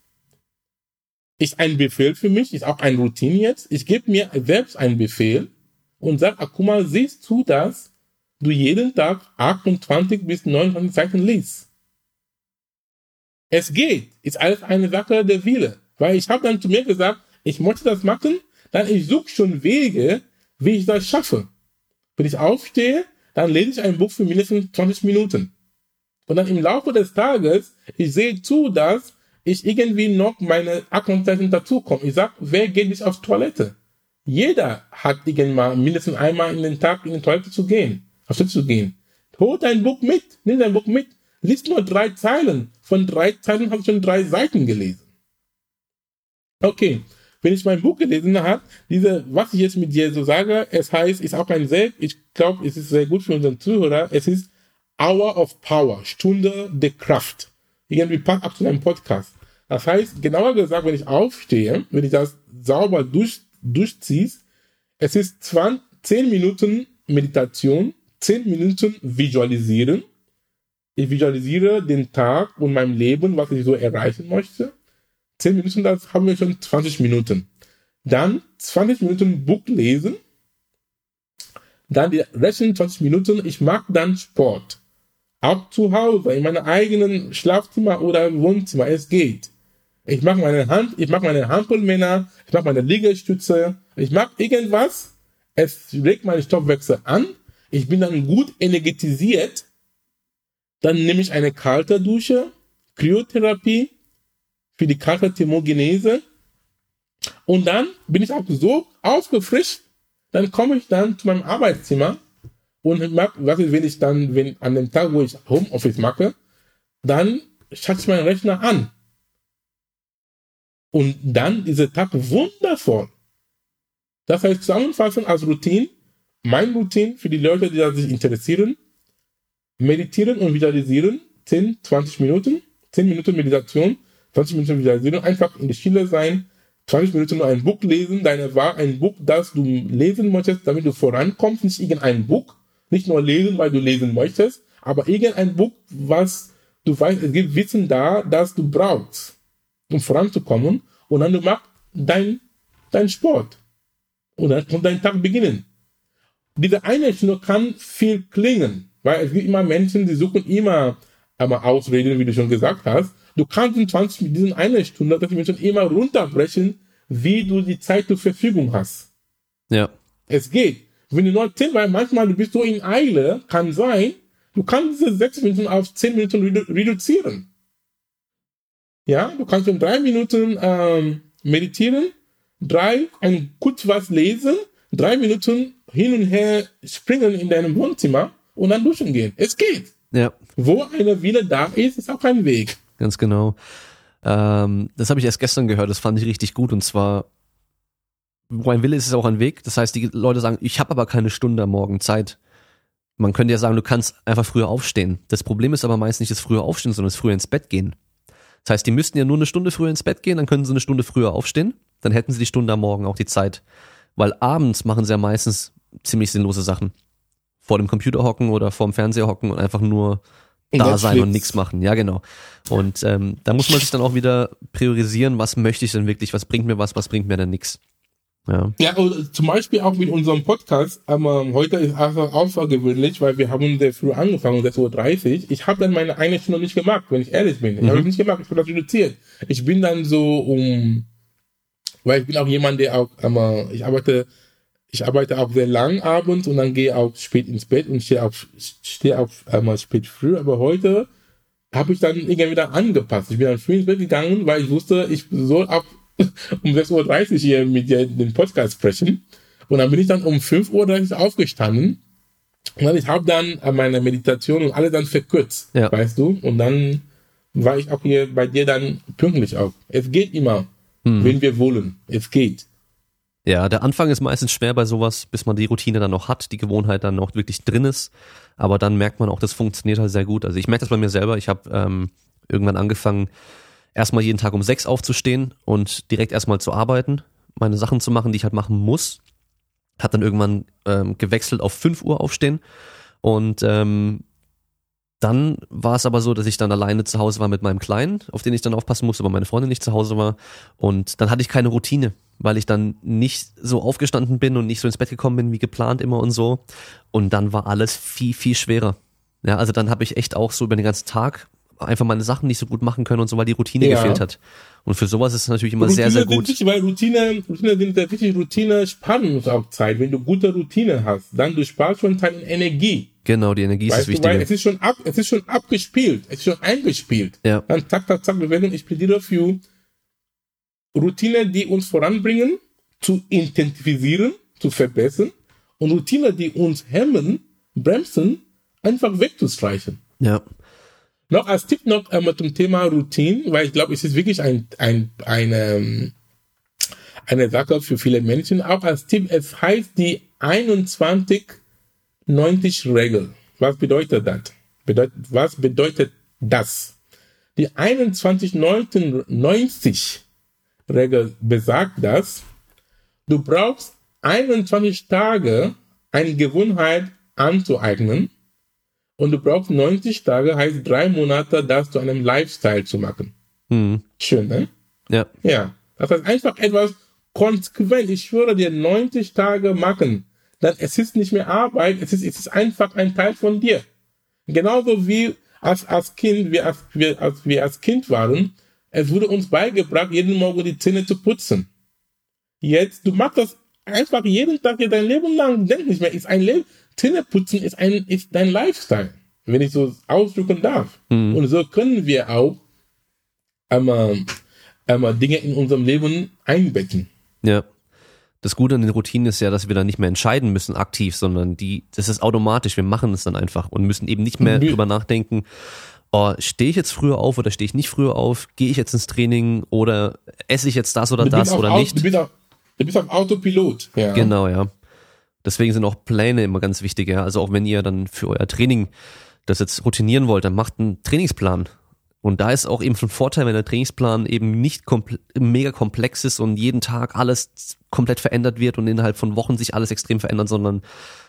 ist ein Befehl für mich, ist auch ein Routine jetzt. Ich gebe mir selbst einen Befehl und sage, ah, guck mal, siehst du, dass du jeden Tag 28 bis 29 Seiten liest. Es geht. Ist alles eine Sache der Wille. Weil ich habe dann zu mir gesagt, ich möchte das machen, dann ich suche schon Wege, wie ich das schaffe. Wenn ich aufstehe, dann lese ich ein Buch für mindestens 20 Minuten. Und dann im Laufe des Tages, ich sehe zu, dass ich irgendwie noch meine Aktenzeichen dazukomme. Ich sag, wer geht nicht auf Toilette? Jeder hat irgendwann mindestens einmal in den Tag in die Toilette zu gehen, auf Toilette zu gehen. Hol dein Buch mit, nimm dein Buch mit, liest nur drei Zeilen. Von drei Zeilen habe ich schon drei Seiten gelesen. Okay, wenn ich mein Buch gelesen habe, diese, was ich jetzt mit dir so sage, es heißt, ist auch ein sehr, ich glaube, es ist sehr gut für unseren Zuhörer, es ist Hour of Power, Stunde der Kraft. Irgendwie passt ab zu einem Podcast. Das heißt, genauer gesagt, wenn ich aufstehe, wenn ich das sauber durch, durchziehe, es ist 20, 10 Minuten Meditation, 10 Minuten Visualisieren. Ich visualisiere den Tag und mein Leben, was ich so erreichen möchte. 10 Minuten, das haben wir schon 20 Minuten. Dann 20 Minuten Buch lesen. Dann die restlichen 20 Minuten, ich mag dann Sport. Auch zu Hause, in meinem eigenen Schlafzimmer oder Wohnzimmer, es geht. Ich mache meine Hand, ich mache meine Hampelmänner, ich mache meine Liegestütze, ich mache irgendwas, es regt meine Stoffwechsel an, ich bin dann gut energetisiert, dann nehme ich eine kalte Dusche, Kryotherapie für die kalte Thermogenese. Und dann bin ich auch so aufgefrischt, dann komme ich dann zu meinem Arbeitszimmer und was ist, wenn ich dann, wenn an dem Tag, wo ich Homeoffice mache, dann schalte ich meinen Rechner an. Und dann dieser Tag wundervoll. Das heißt, zusammenfassend als Routine, mein Routine für die Leute, die sich interessieren, meditieren und visualisieren, 10, 20 Minuten, 10 Minuten Meditation, 20 Minuten Visualisierung, einfach in die Stille sein, 20 Minuten nur ein Buch lesen, deine Wahl, ein Buch, das du lesen möchtest, damit du vorankommst, nicht irgendein Buch, nicht nur lesen, weil du lesen möchtest, aber irgendein Buch, was du weißt, es gibt Wissen da, das du brauchst, um voranzukommen. Und dann du machst dein, dein Sport. Und dann kommt dein Tag beginnen. Diese eine Stunde kann viel klingen, weil es gibt immer Menschen, die suchen immer einmal Ausreden, wie du schon gesagt hast. Du kannst in 20 mit diesen eine Stunde, dass die Menschen immer runterbrechen, wie du die Zeit zur Verfügung hast. Ja. Es geht. Wenn du nur 10, weil manchmal du bist so in Eile, kann sein, du kannst diese 6 Minuten auf 10 Minuten redu reduzieren. Ja, du kannst in 3 Minuten ähm, meditieren, drei, ein kurz was lesen, 3 Minuten hin und her springen in deinem Wohnzimmer und dann duschen gehen. Es geht. Ja. Wo eine Wille da ist, ist auch ein Weg. Ganz genau. Ähm, das habe ich erst gestern gehört, das fand ich richtig gut und zwar wo ein Wille ist, ist auch ein Weg. Das heißt, die Leute sagen, ich habe aber keine Stunde am Morgen Zeit. Man könnte ja sagen, du kannst einfach früher aufstehen. Das Problem ist aber meist nicht das frühe Aufstehen, sondern das früher ins Bett gehen. Das heißt, die müssten ja nur eine Stunde früher ins Bett gehen, dann können sie eine Stunde früher aufstehen. Dann hätten sie die Stunde am Morgen auch die Zeit. Weil abends machen sie ja meistens ziemlich sinnlose Sachen. Vor dem Computer hocken oder vor dem Fernseher hocken und einfach nur da sein und nichts machen. Ja, genau. Und ähm, da muss man sich dann auch wieder priorisieren, was möchte ich denn wirklich, was bringt mir was, was bringt mir denn nichts. Ja. ja, zum Beispiel auch mit unserem Podcast, aber heute ist einfach außergewöhnlich, weil wir haben sehr früh angefangen, 6.30 Uhr. Ich habe dann meine eine Stunde nicht gemacht, wenn ich ehrlich bin. Ich mhm. habe nicht gemacht, ich habe das reduziert. Ich bin dann so um, weil ich bin auch jemand, der auch, aber ich arbeite, ich arbeite auch sehr lang abends und dann gehe auch spät ins Bett und stehe auch, stehe auch einmal spät früh, aber heute habe ich dann irgendwie wieder angepasst. Ich bin dann früh ins Bett gegangen, weil ich wusste, ich soll ab um 6.30 Uhr hier mit dir den Podcast sprechen. Und dann bin ich dann um 5.30 Uhr aufgestanden. Und dann, ich habe dann meine Meditation und alle dann verkürzt, ja. weißt du? Und dann war ich auch hier bei dir dann pünktlich auch. Es geht immer, hm. wenn wir wollen. Es geht. Ja, der Anfang ist meistens schwer bei sowas, bis man die Routine dann noch hat, die Gewohnheit dann noch wirklich drin ist. Aber dann merkt man auch, das funktioniert halt sehr gut. Also ich merke das bei mir selber. Ich habe ähm, irgendwann angefangen, erstmal jeden Tag um sechs aufzustehen und direkt erstmal zu arbeiten, meine Sachen zu machen, die ich halt machen muss. Hat dann irgendwann ähm, gewechselt auf fünf Uhr aufstehen und ähm, dann war es aber so, dass ich dann alleine zu Hause war mit meinem Kleinen, auf den ich dann aufpassen musste, aber meine Freundin nicht zu Hause war. Und dann hatte ich keine Routine, weil ich dann nicht so aufgestanden bin und nicht so ins Bett gekommen bin wie geplant immer und so. Und dann war alles viel, viel schwerer. Ja, also dann habe ich echt auch so über den ganzen Tag einfach meine Sachen nicht so gut machen können und so, weil die Routine Ja. gefehlt hat. Und für sowas ist es natürlich immer Routine sehr, sehr gut. wichtig, weil Routine, Routine sind sehr wichtig. Routine sparen uns auch Zeit. Wenn du gute Routine hast, dann du sparst schon Zeit und Energie. Genau, die Energie ist das Weißt du, weil Wichtige. es ist schon ab, es ist schon abgespielt, es ist schon eingespielt. Ja. Dann zack, zack, zack, Bewegung. Ich plädiere für Routine, die uns voranbringen, zu intensivieren, zu verbessern und Routine, die uns hemmen, bremsen, einfach wegzustreichen. Ja. Noch als Tipp noch einmal zum Thema Routine, weil ich glaube, es ist wirklich ein, ein, eine, eine Sache für viele Menschen. Auch als Tipp, es heißt die 21-90-Regel. Was bedeutet das? Bedeutet, was bedeutet das? Die 21-90-Regel besagt, dass du brauchst 21 Tage, eine Gewohnheit anzueignen und du brauchst 90 Tage, heißt drei Monate, das zu einem Lifestyle zu machen. Hm. Schön, ne? Ja. Ja. Das heißt einfach etwas konsequent. Ich schwöre dir, 90 Tage machen. Dann es ist nicht mehr Arbeit, es ist, es ist einfach ein Teil von dir. Genauso wie als, als Kind, wir als, wir, als wir als Kind waren, es wurde uns beigebracht, jeden Morgen die Zähne zu putzen. Jetzt, du machst das einfach jeden Tag dein Leben lang, denk nicht mehr, ist ein Leben, Zähneputzen ist ein, ist dein Lifestyle, wenn ich so ausdrücken darf. Und so können wir auch einmal, einmal Dinge in unserem Leben einbetten. Ja. Das Gute an den Routinen ist ja, dass wir dann nicht mehr entscheiden müssen aktiv, sondern die, das ist automatisch. Wir machen es dann einfach und müssen eben nicht mehr Mhm. drüber nachdenken, oh, stehe ich jetzt früher auf oder stehe ich nicht früher auf? Gehe ich jetzt ins Training oder esse ich jetzt das oder Du das oder nicht? Du bist auf, du bist auf Autopilot. Ja. Genau, ja. Deswegen sind auch Pläne immer ganz wichtig, ja. Also auch wenn ihr dann für euer Training das jetzt routinieren wollt, dann macht einen Trainingsplan. Und da ist auch eben von Vorteil, wenn der Trainingsplan eben nicht komple mega komplex ist und jeden Tag alles komplett verändert wird und innerhalb von Wochen sich alles extrem verändert, sondern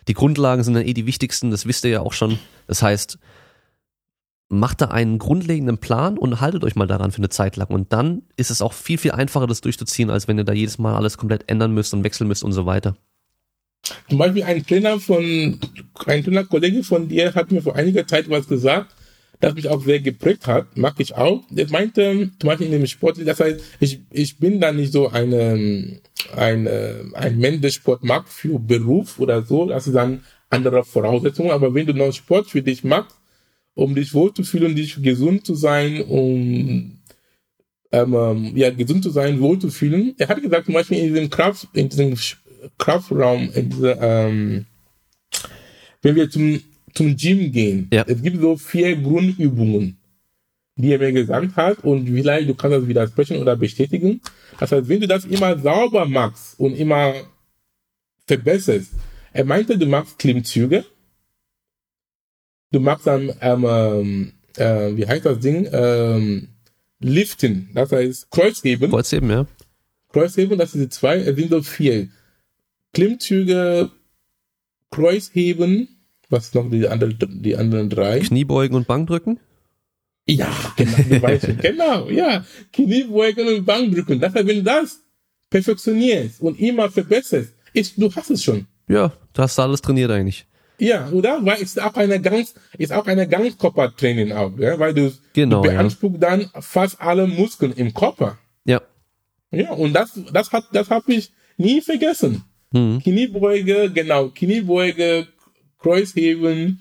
die Grundlagen sind dann eh die wichtigsten, das wisst ihr ja auch schon. Das heißt, macht da einen grundlegenden Plan und haltet euch mal daran für eine Zeit lang. Und dann ist es auch viel, viel einfacher, das durchzuziehen, als wenn ihr da jedes Mal alles komplett ändern müsst und wechseln müsst und so weiter. Zum Beispiel ein Trainer von, ein Trainerkollege von dir hat mir vor einiger Zeit was gesagt, das mich auch sehr geprägt hat, mag ich auch. Der meinte, zum Beispiel in dem Sport, das heißt, ich, ich bin da nicht so eine, eine, ein Mensch, der Sport mag für Beruf oder so, das ist dann andere Voraussetzungen, aber wenn du noch Sport für dich machst, um dich wohlzufühlen, dich gesund zu sein, um ähm, ja, gesund zu sein, wohlzufühlen. Er hat gesagt, zum Beispiel in diesem Kraft, in diesem Kraftraum, dieser, ähm, wenn wir zum, zum Gym gehen, Ja. es gibt so vier Grundübungen, die er mir gesagt hat und vielleicht du kannst das widersprechen oder bestätigen. Das heißt, wenn du das immer sauber machst und immer verbesserst, er meinte, du machst Klimmzüge, du machst dann, ähm, ähm, äh, wie heißt das Ding, ähm, Liften, das heißt Kreuzheben. Kreuzheben, ja. Kreuzheben, das sind die zwei, es sind so vier. Klimmzüge, Kreuzheben, was noch die anderen, die anderen drei? Kniebeugen und Bankdrücken. Ja, genau, [LAUGHS] weißt genau, ja. Kniebeugen und Bankdrücken. Das heißt, wenn du das perfektionierst und immer verbesserst, ist, du hast es schon. Ja, du hast alles trainiert eigentlich. Ja, oder? Weil ist auch eine ganz, ist auch eine Ganzkörpertraining auch, ja? weil du, Genau, du ja. beanspruchst dann fast alle Muskeln im Körper. Ja. Ja, und das, das hat, das habe ich nie vergessen. Mhm. Kniebeuge, genau, Kniebeuge, Kreuzheben,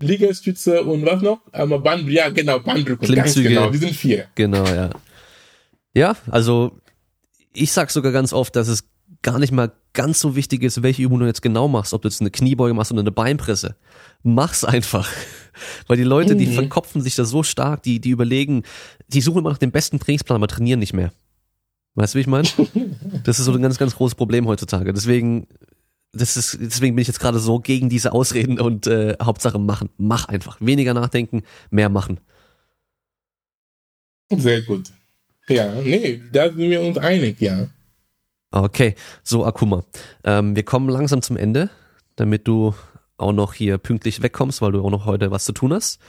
Liegestütze und was noch? Aber Band, ja, genau, Banddrücken, ganz Klimmzüge. genau, die sind vier. Genau, ja. Ja, also ich sag sogar ganz oft, dass es gar nicht mal ganz so wichtig ist, welche Übung du jetzt genau machst, ob du jetzt eine Kniebeuge machst oder eine Beinpresse. Mach's einfach. [LAUGHS] Weil die Leute, die Mhm. verkopfen sich da so stark, die, die überlegen, die suchen immer nach dem besten Trainingsplan, aber trainieren nicht mehr. Weißt du, wie ich meine? [LAUGHS] Das ist so ein ganz, ganz großes Problem heutzutage. Deswegen, das ist, deswegen bin ich jetzt gerade so gegen diese Ausreden und äh, Hauptsache machen. Mach einfach. Weniger nachdenken, mehr machen. Sehr gut. Ja, nee, da sind wir uns einig, ja. Okay, so Akuma. Ähm, wir kommen langsam zum Ende, damit du auch noch hier pünktlich wegkommst, weil du auch noch heute was zu tun hast.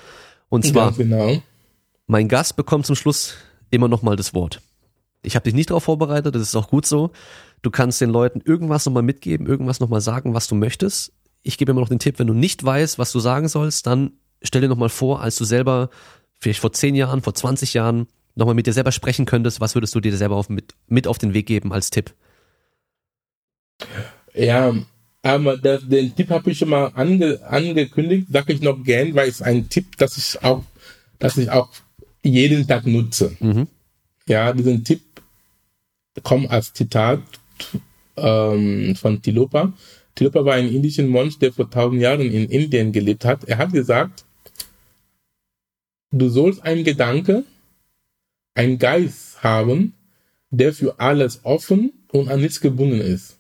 Und zwar, Ganz genau. mein Gast bekommt zum Schluss immer noch mal das Wort. Ich habe dich nicht darauf vorbereitet, das ist auch gut so. Du kannst den Leuten irgendwas nochmal mitgeben, irgendwas nochmal sagen, was du möchtest. Ich gebe immer noch den Tipp, wenn du nicht weißt, was du sagen sollst, dann stell dir nochmal vor, als du selber vielleicht vor 10 Jahren, vor 20 Jahren nochmal mit dir selber sprechen könntest, was würdest du dir selber auf, mit, mit auf den Weg geben als Tipp? Ja, aber das, den Tipp habe ich schon mal ange, angekündigt, sage ich noch gern, weil es ein Tipp, das ich auch, dass ich auch jeden Tag nutze. Mhm. Ja, diesen Tipp kommt als Zitat ähm, von Tilopa. Tilopa war ein indischer Mönch, der vor tausend Jahren in Indien gelebt hat. Er hat gesagt, du sollst einen Gedanke, einen Geist haben, der für alles offen und an nichts gebunden ist.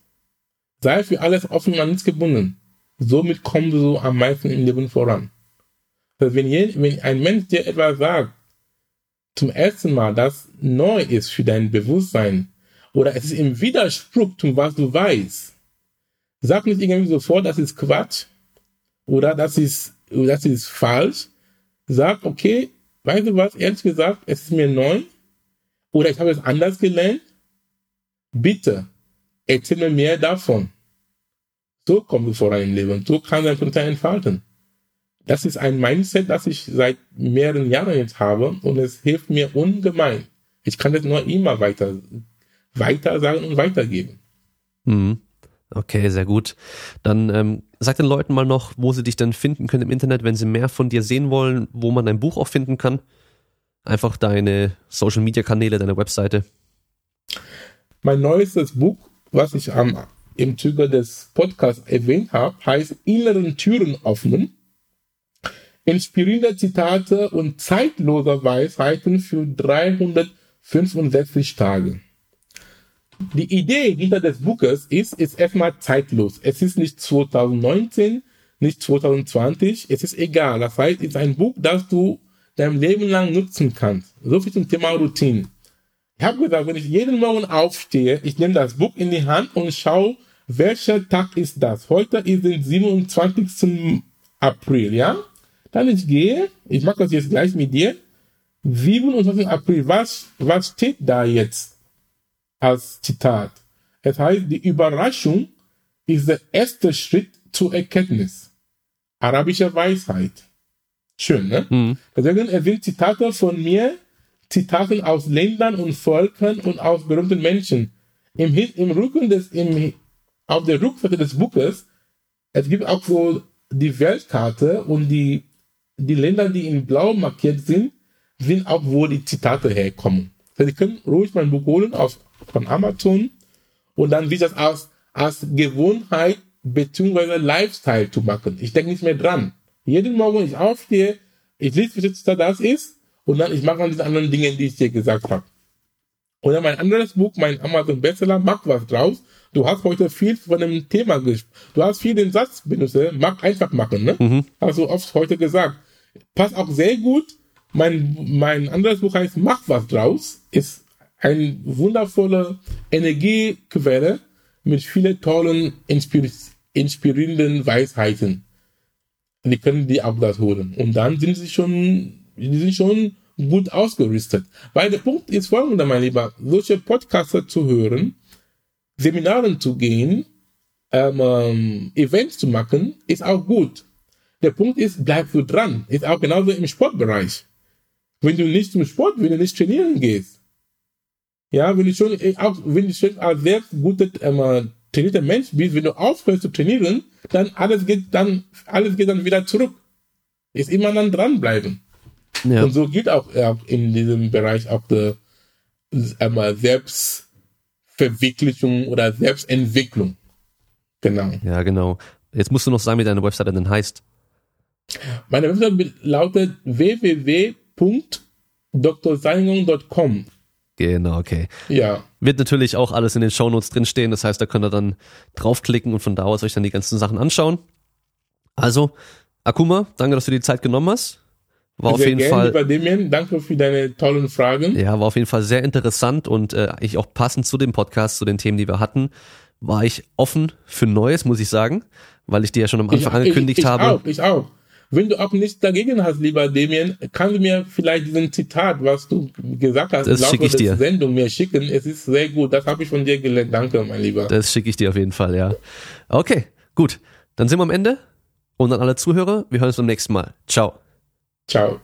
Sei für alles offen und an nichts gebunden. Somit kommst du so am meisten im Leben voran. Also wenn, je, wenn ein Mensch dir etwas sagt, zum ersten Mal, das neu ist für dein Bewusstsein, oder es ist im Widerspruch zu was du weißt, sag nicht irgendwie sofort, das ist Quatsch, oder das ist, das ist falsch. Sag, okay, weißt du was, ehrlich gesagt, es ist mir neu, oder ich habe es anders gelernt. Bitte, erzähl mir mehr davon. So kommst du voran im Leben. So kann dein Potenzial entfalten. Das ist ein Mindset, das ich seit mehreren Jahren jetzt habe und es hilft mir ungemein. Ich kann das nur immer weiter, weiter sagen und weitergeben. Mhm. Okay, sehr gut. Dann ähm, sag den Leuten mal noch, wo sie dich dann finden können im Internet, wenn sie mehr von dir sehen wollen, wo man dein Buch auch finden kann. Einfach deine Social Media Kanäle, deine Webseite. Mein neuestes Buch, was ich am im Zuge des Podcasts erwähnt habe, heißt Inneren Türen öffnen. Inspirierende Zitate und zeitlose Weisheiten für 365 Tage. Die Idee hinter des Buches ist, ist erstmal zeitlos. Es ist nicht 2019, nicht 2020, es ist egal. Das heißt, es ist ein Buch, das du dein Leben lang nutzen kannst. So viel zum Thema Routine. Ich habe gesagt, wenn ich jeden Morgen aufstehe, ich nehme das Buch in die Hand und schaue, welcher Tag ist das? Heute ist der 27. April, ja? Dann ich gehe, ich mache das jetzt gleich mit dir. 27. April, was, was steht da jetzt als Zitat? Es heißt, die Überraschung ist der erste Schritt zur Erkenntnis. Arabische Weisheit. Schön, ne? Mhm. Deswegen, es sind Zitate von mir, Zitate aus Ländern und Völkern und aus berühmten Menschen. Im, im Rücken des, im, auf der Rückseite des Buches, es gibt auch so die Weltkarte und die, die Länder, die in blau markiert sind, sind auch, wo die Zitate herkommen. Also Sie können ruhig mein Buch holen auf, von Amazon und dann wie das als, als Gewohnheit bzw. Lifestyle zu machen. Ich denke nicht mehr dran. Jeden Morgen, wenn ich aufstehe, ich lese, wie das ist und dann ich mache dann diese anderen Dinge, die ich dir gesagt habe. Oder mein anderes Buch, mein Amazon Bestseller, mach was draus. Du hast heute viel von dem Thema gesprochen. Du hast viel den Satz benutzt, mach einfach machen, ne? Mhm. Hast du oft heute gesagt. Passt auch sehr gut. Mein, mein anderes Buch heißt Mach was draus. Ist eine wundervolle Energiequelle mit vielen tollen, inspir inspirierenden Weisheiten. Die können die auch das holen. Und dann sind sie schon, die sind schon gut ausgerüstet. Weil der Punkt ist folgender, mein Lieber. Solche Podcaster zu hören, Seminaren zu gehen, ähm, ähm, Events zu machen, ist auch gut. Der Punkt ist, bleibst du dran. Ist auch genauso im Sportbereich. Wenn du nicht zum Sport, wenn du nicht trainieren gehst. Ja, wenn du schon, äh, auch, wenn du schon als sehr guter, ähm, trainierter Mensch bist, wenn du aufhörst zu trainieren, dann alles geht dann, alles geht dann wieder zurück. Ist immer dann dranbleiben. Ja. Und so geht auch äh, in diesem Bereich auch die äh, Selbstverwirklichung oder Selbstentwicklung. Genau. Ja, genau. Jetzt musst du noch sagen, wie deine Webseite denn heißt. Meine Webseite lautet www.drseingung.com. Genau, okay. Ja. Wird natürlich auch alles in den Shownotes drinstehen. Das heißt, da könnt ihr dann draufklicken und von da aus euch dann die ganzen Sachen anschauen. Also, Akuma, danke, dass du die Zeit genommen hast. War sehr auf jeden gerne, Fall. Lieber Demian, danke für deine tollen Fragen. Ja, war auf jeden Fall sehr interessant und äh, ich auch passend zu dem Podcast, zu den Themen, die wir hatten, war ich offen für Neues, muss ich sagen, weil ich dir ja schon am Anfang ich, angekündigt ich, ich habe. Auch, ich auch. Wenn du auch nichts dagegen hast, lieber Damien, kannst du mir vielleicht diesen Zitat, was du gesagt hast, das schicke ich dir. Sendung mir schicken. Es ist sehr gut. Das habe ich von dir gelernt. Danke, mein Lieber. Das schicke ich dir auf jeden Fall, ja. Okay, gut. Dann sind wir am Ende. Und an alle Zuhörer, wir hören uns beim nächsten Mal. Ciao. Ciao.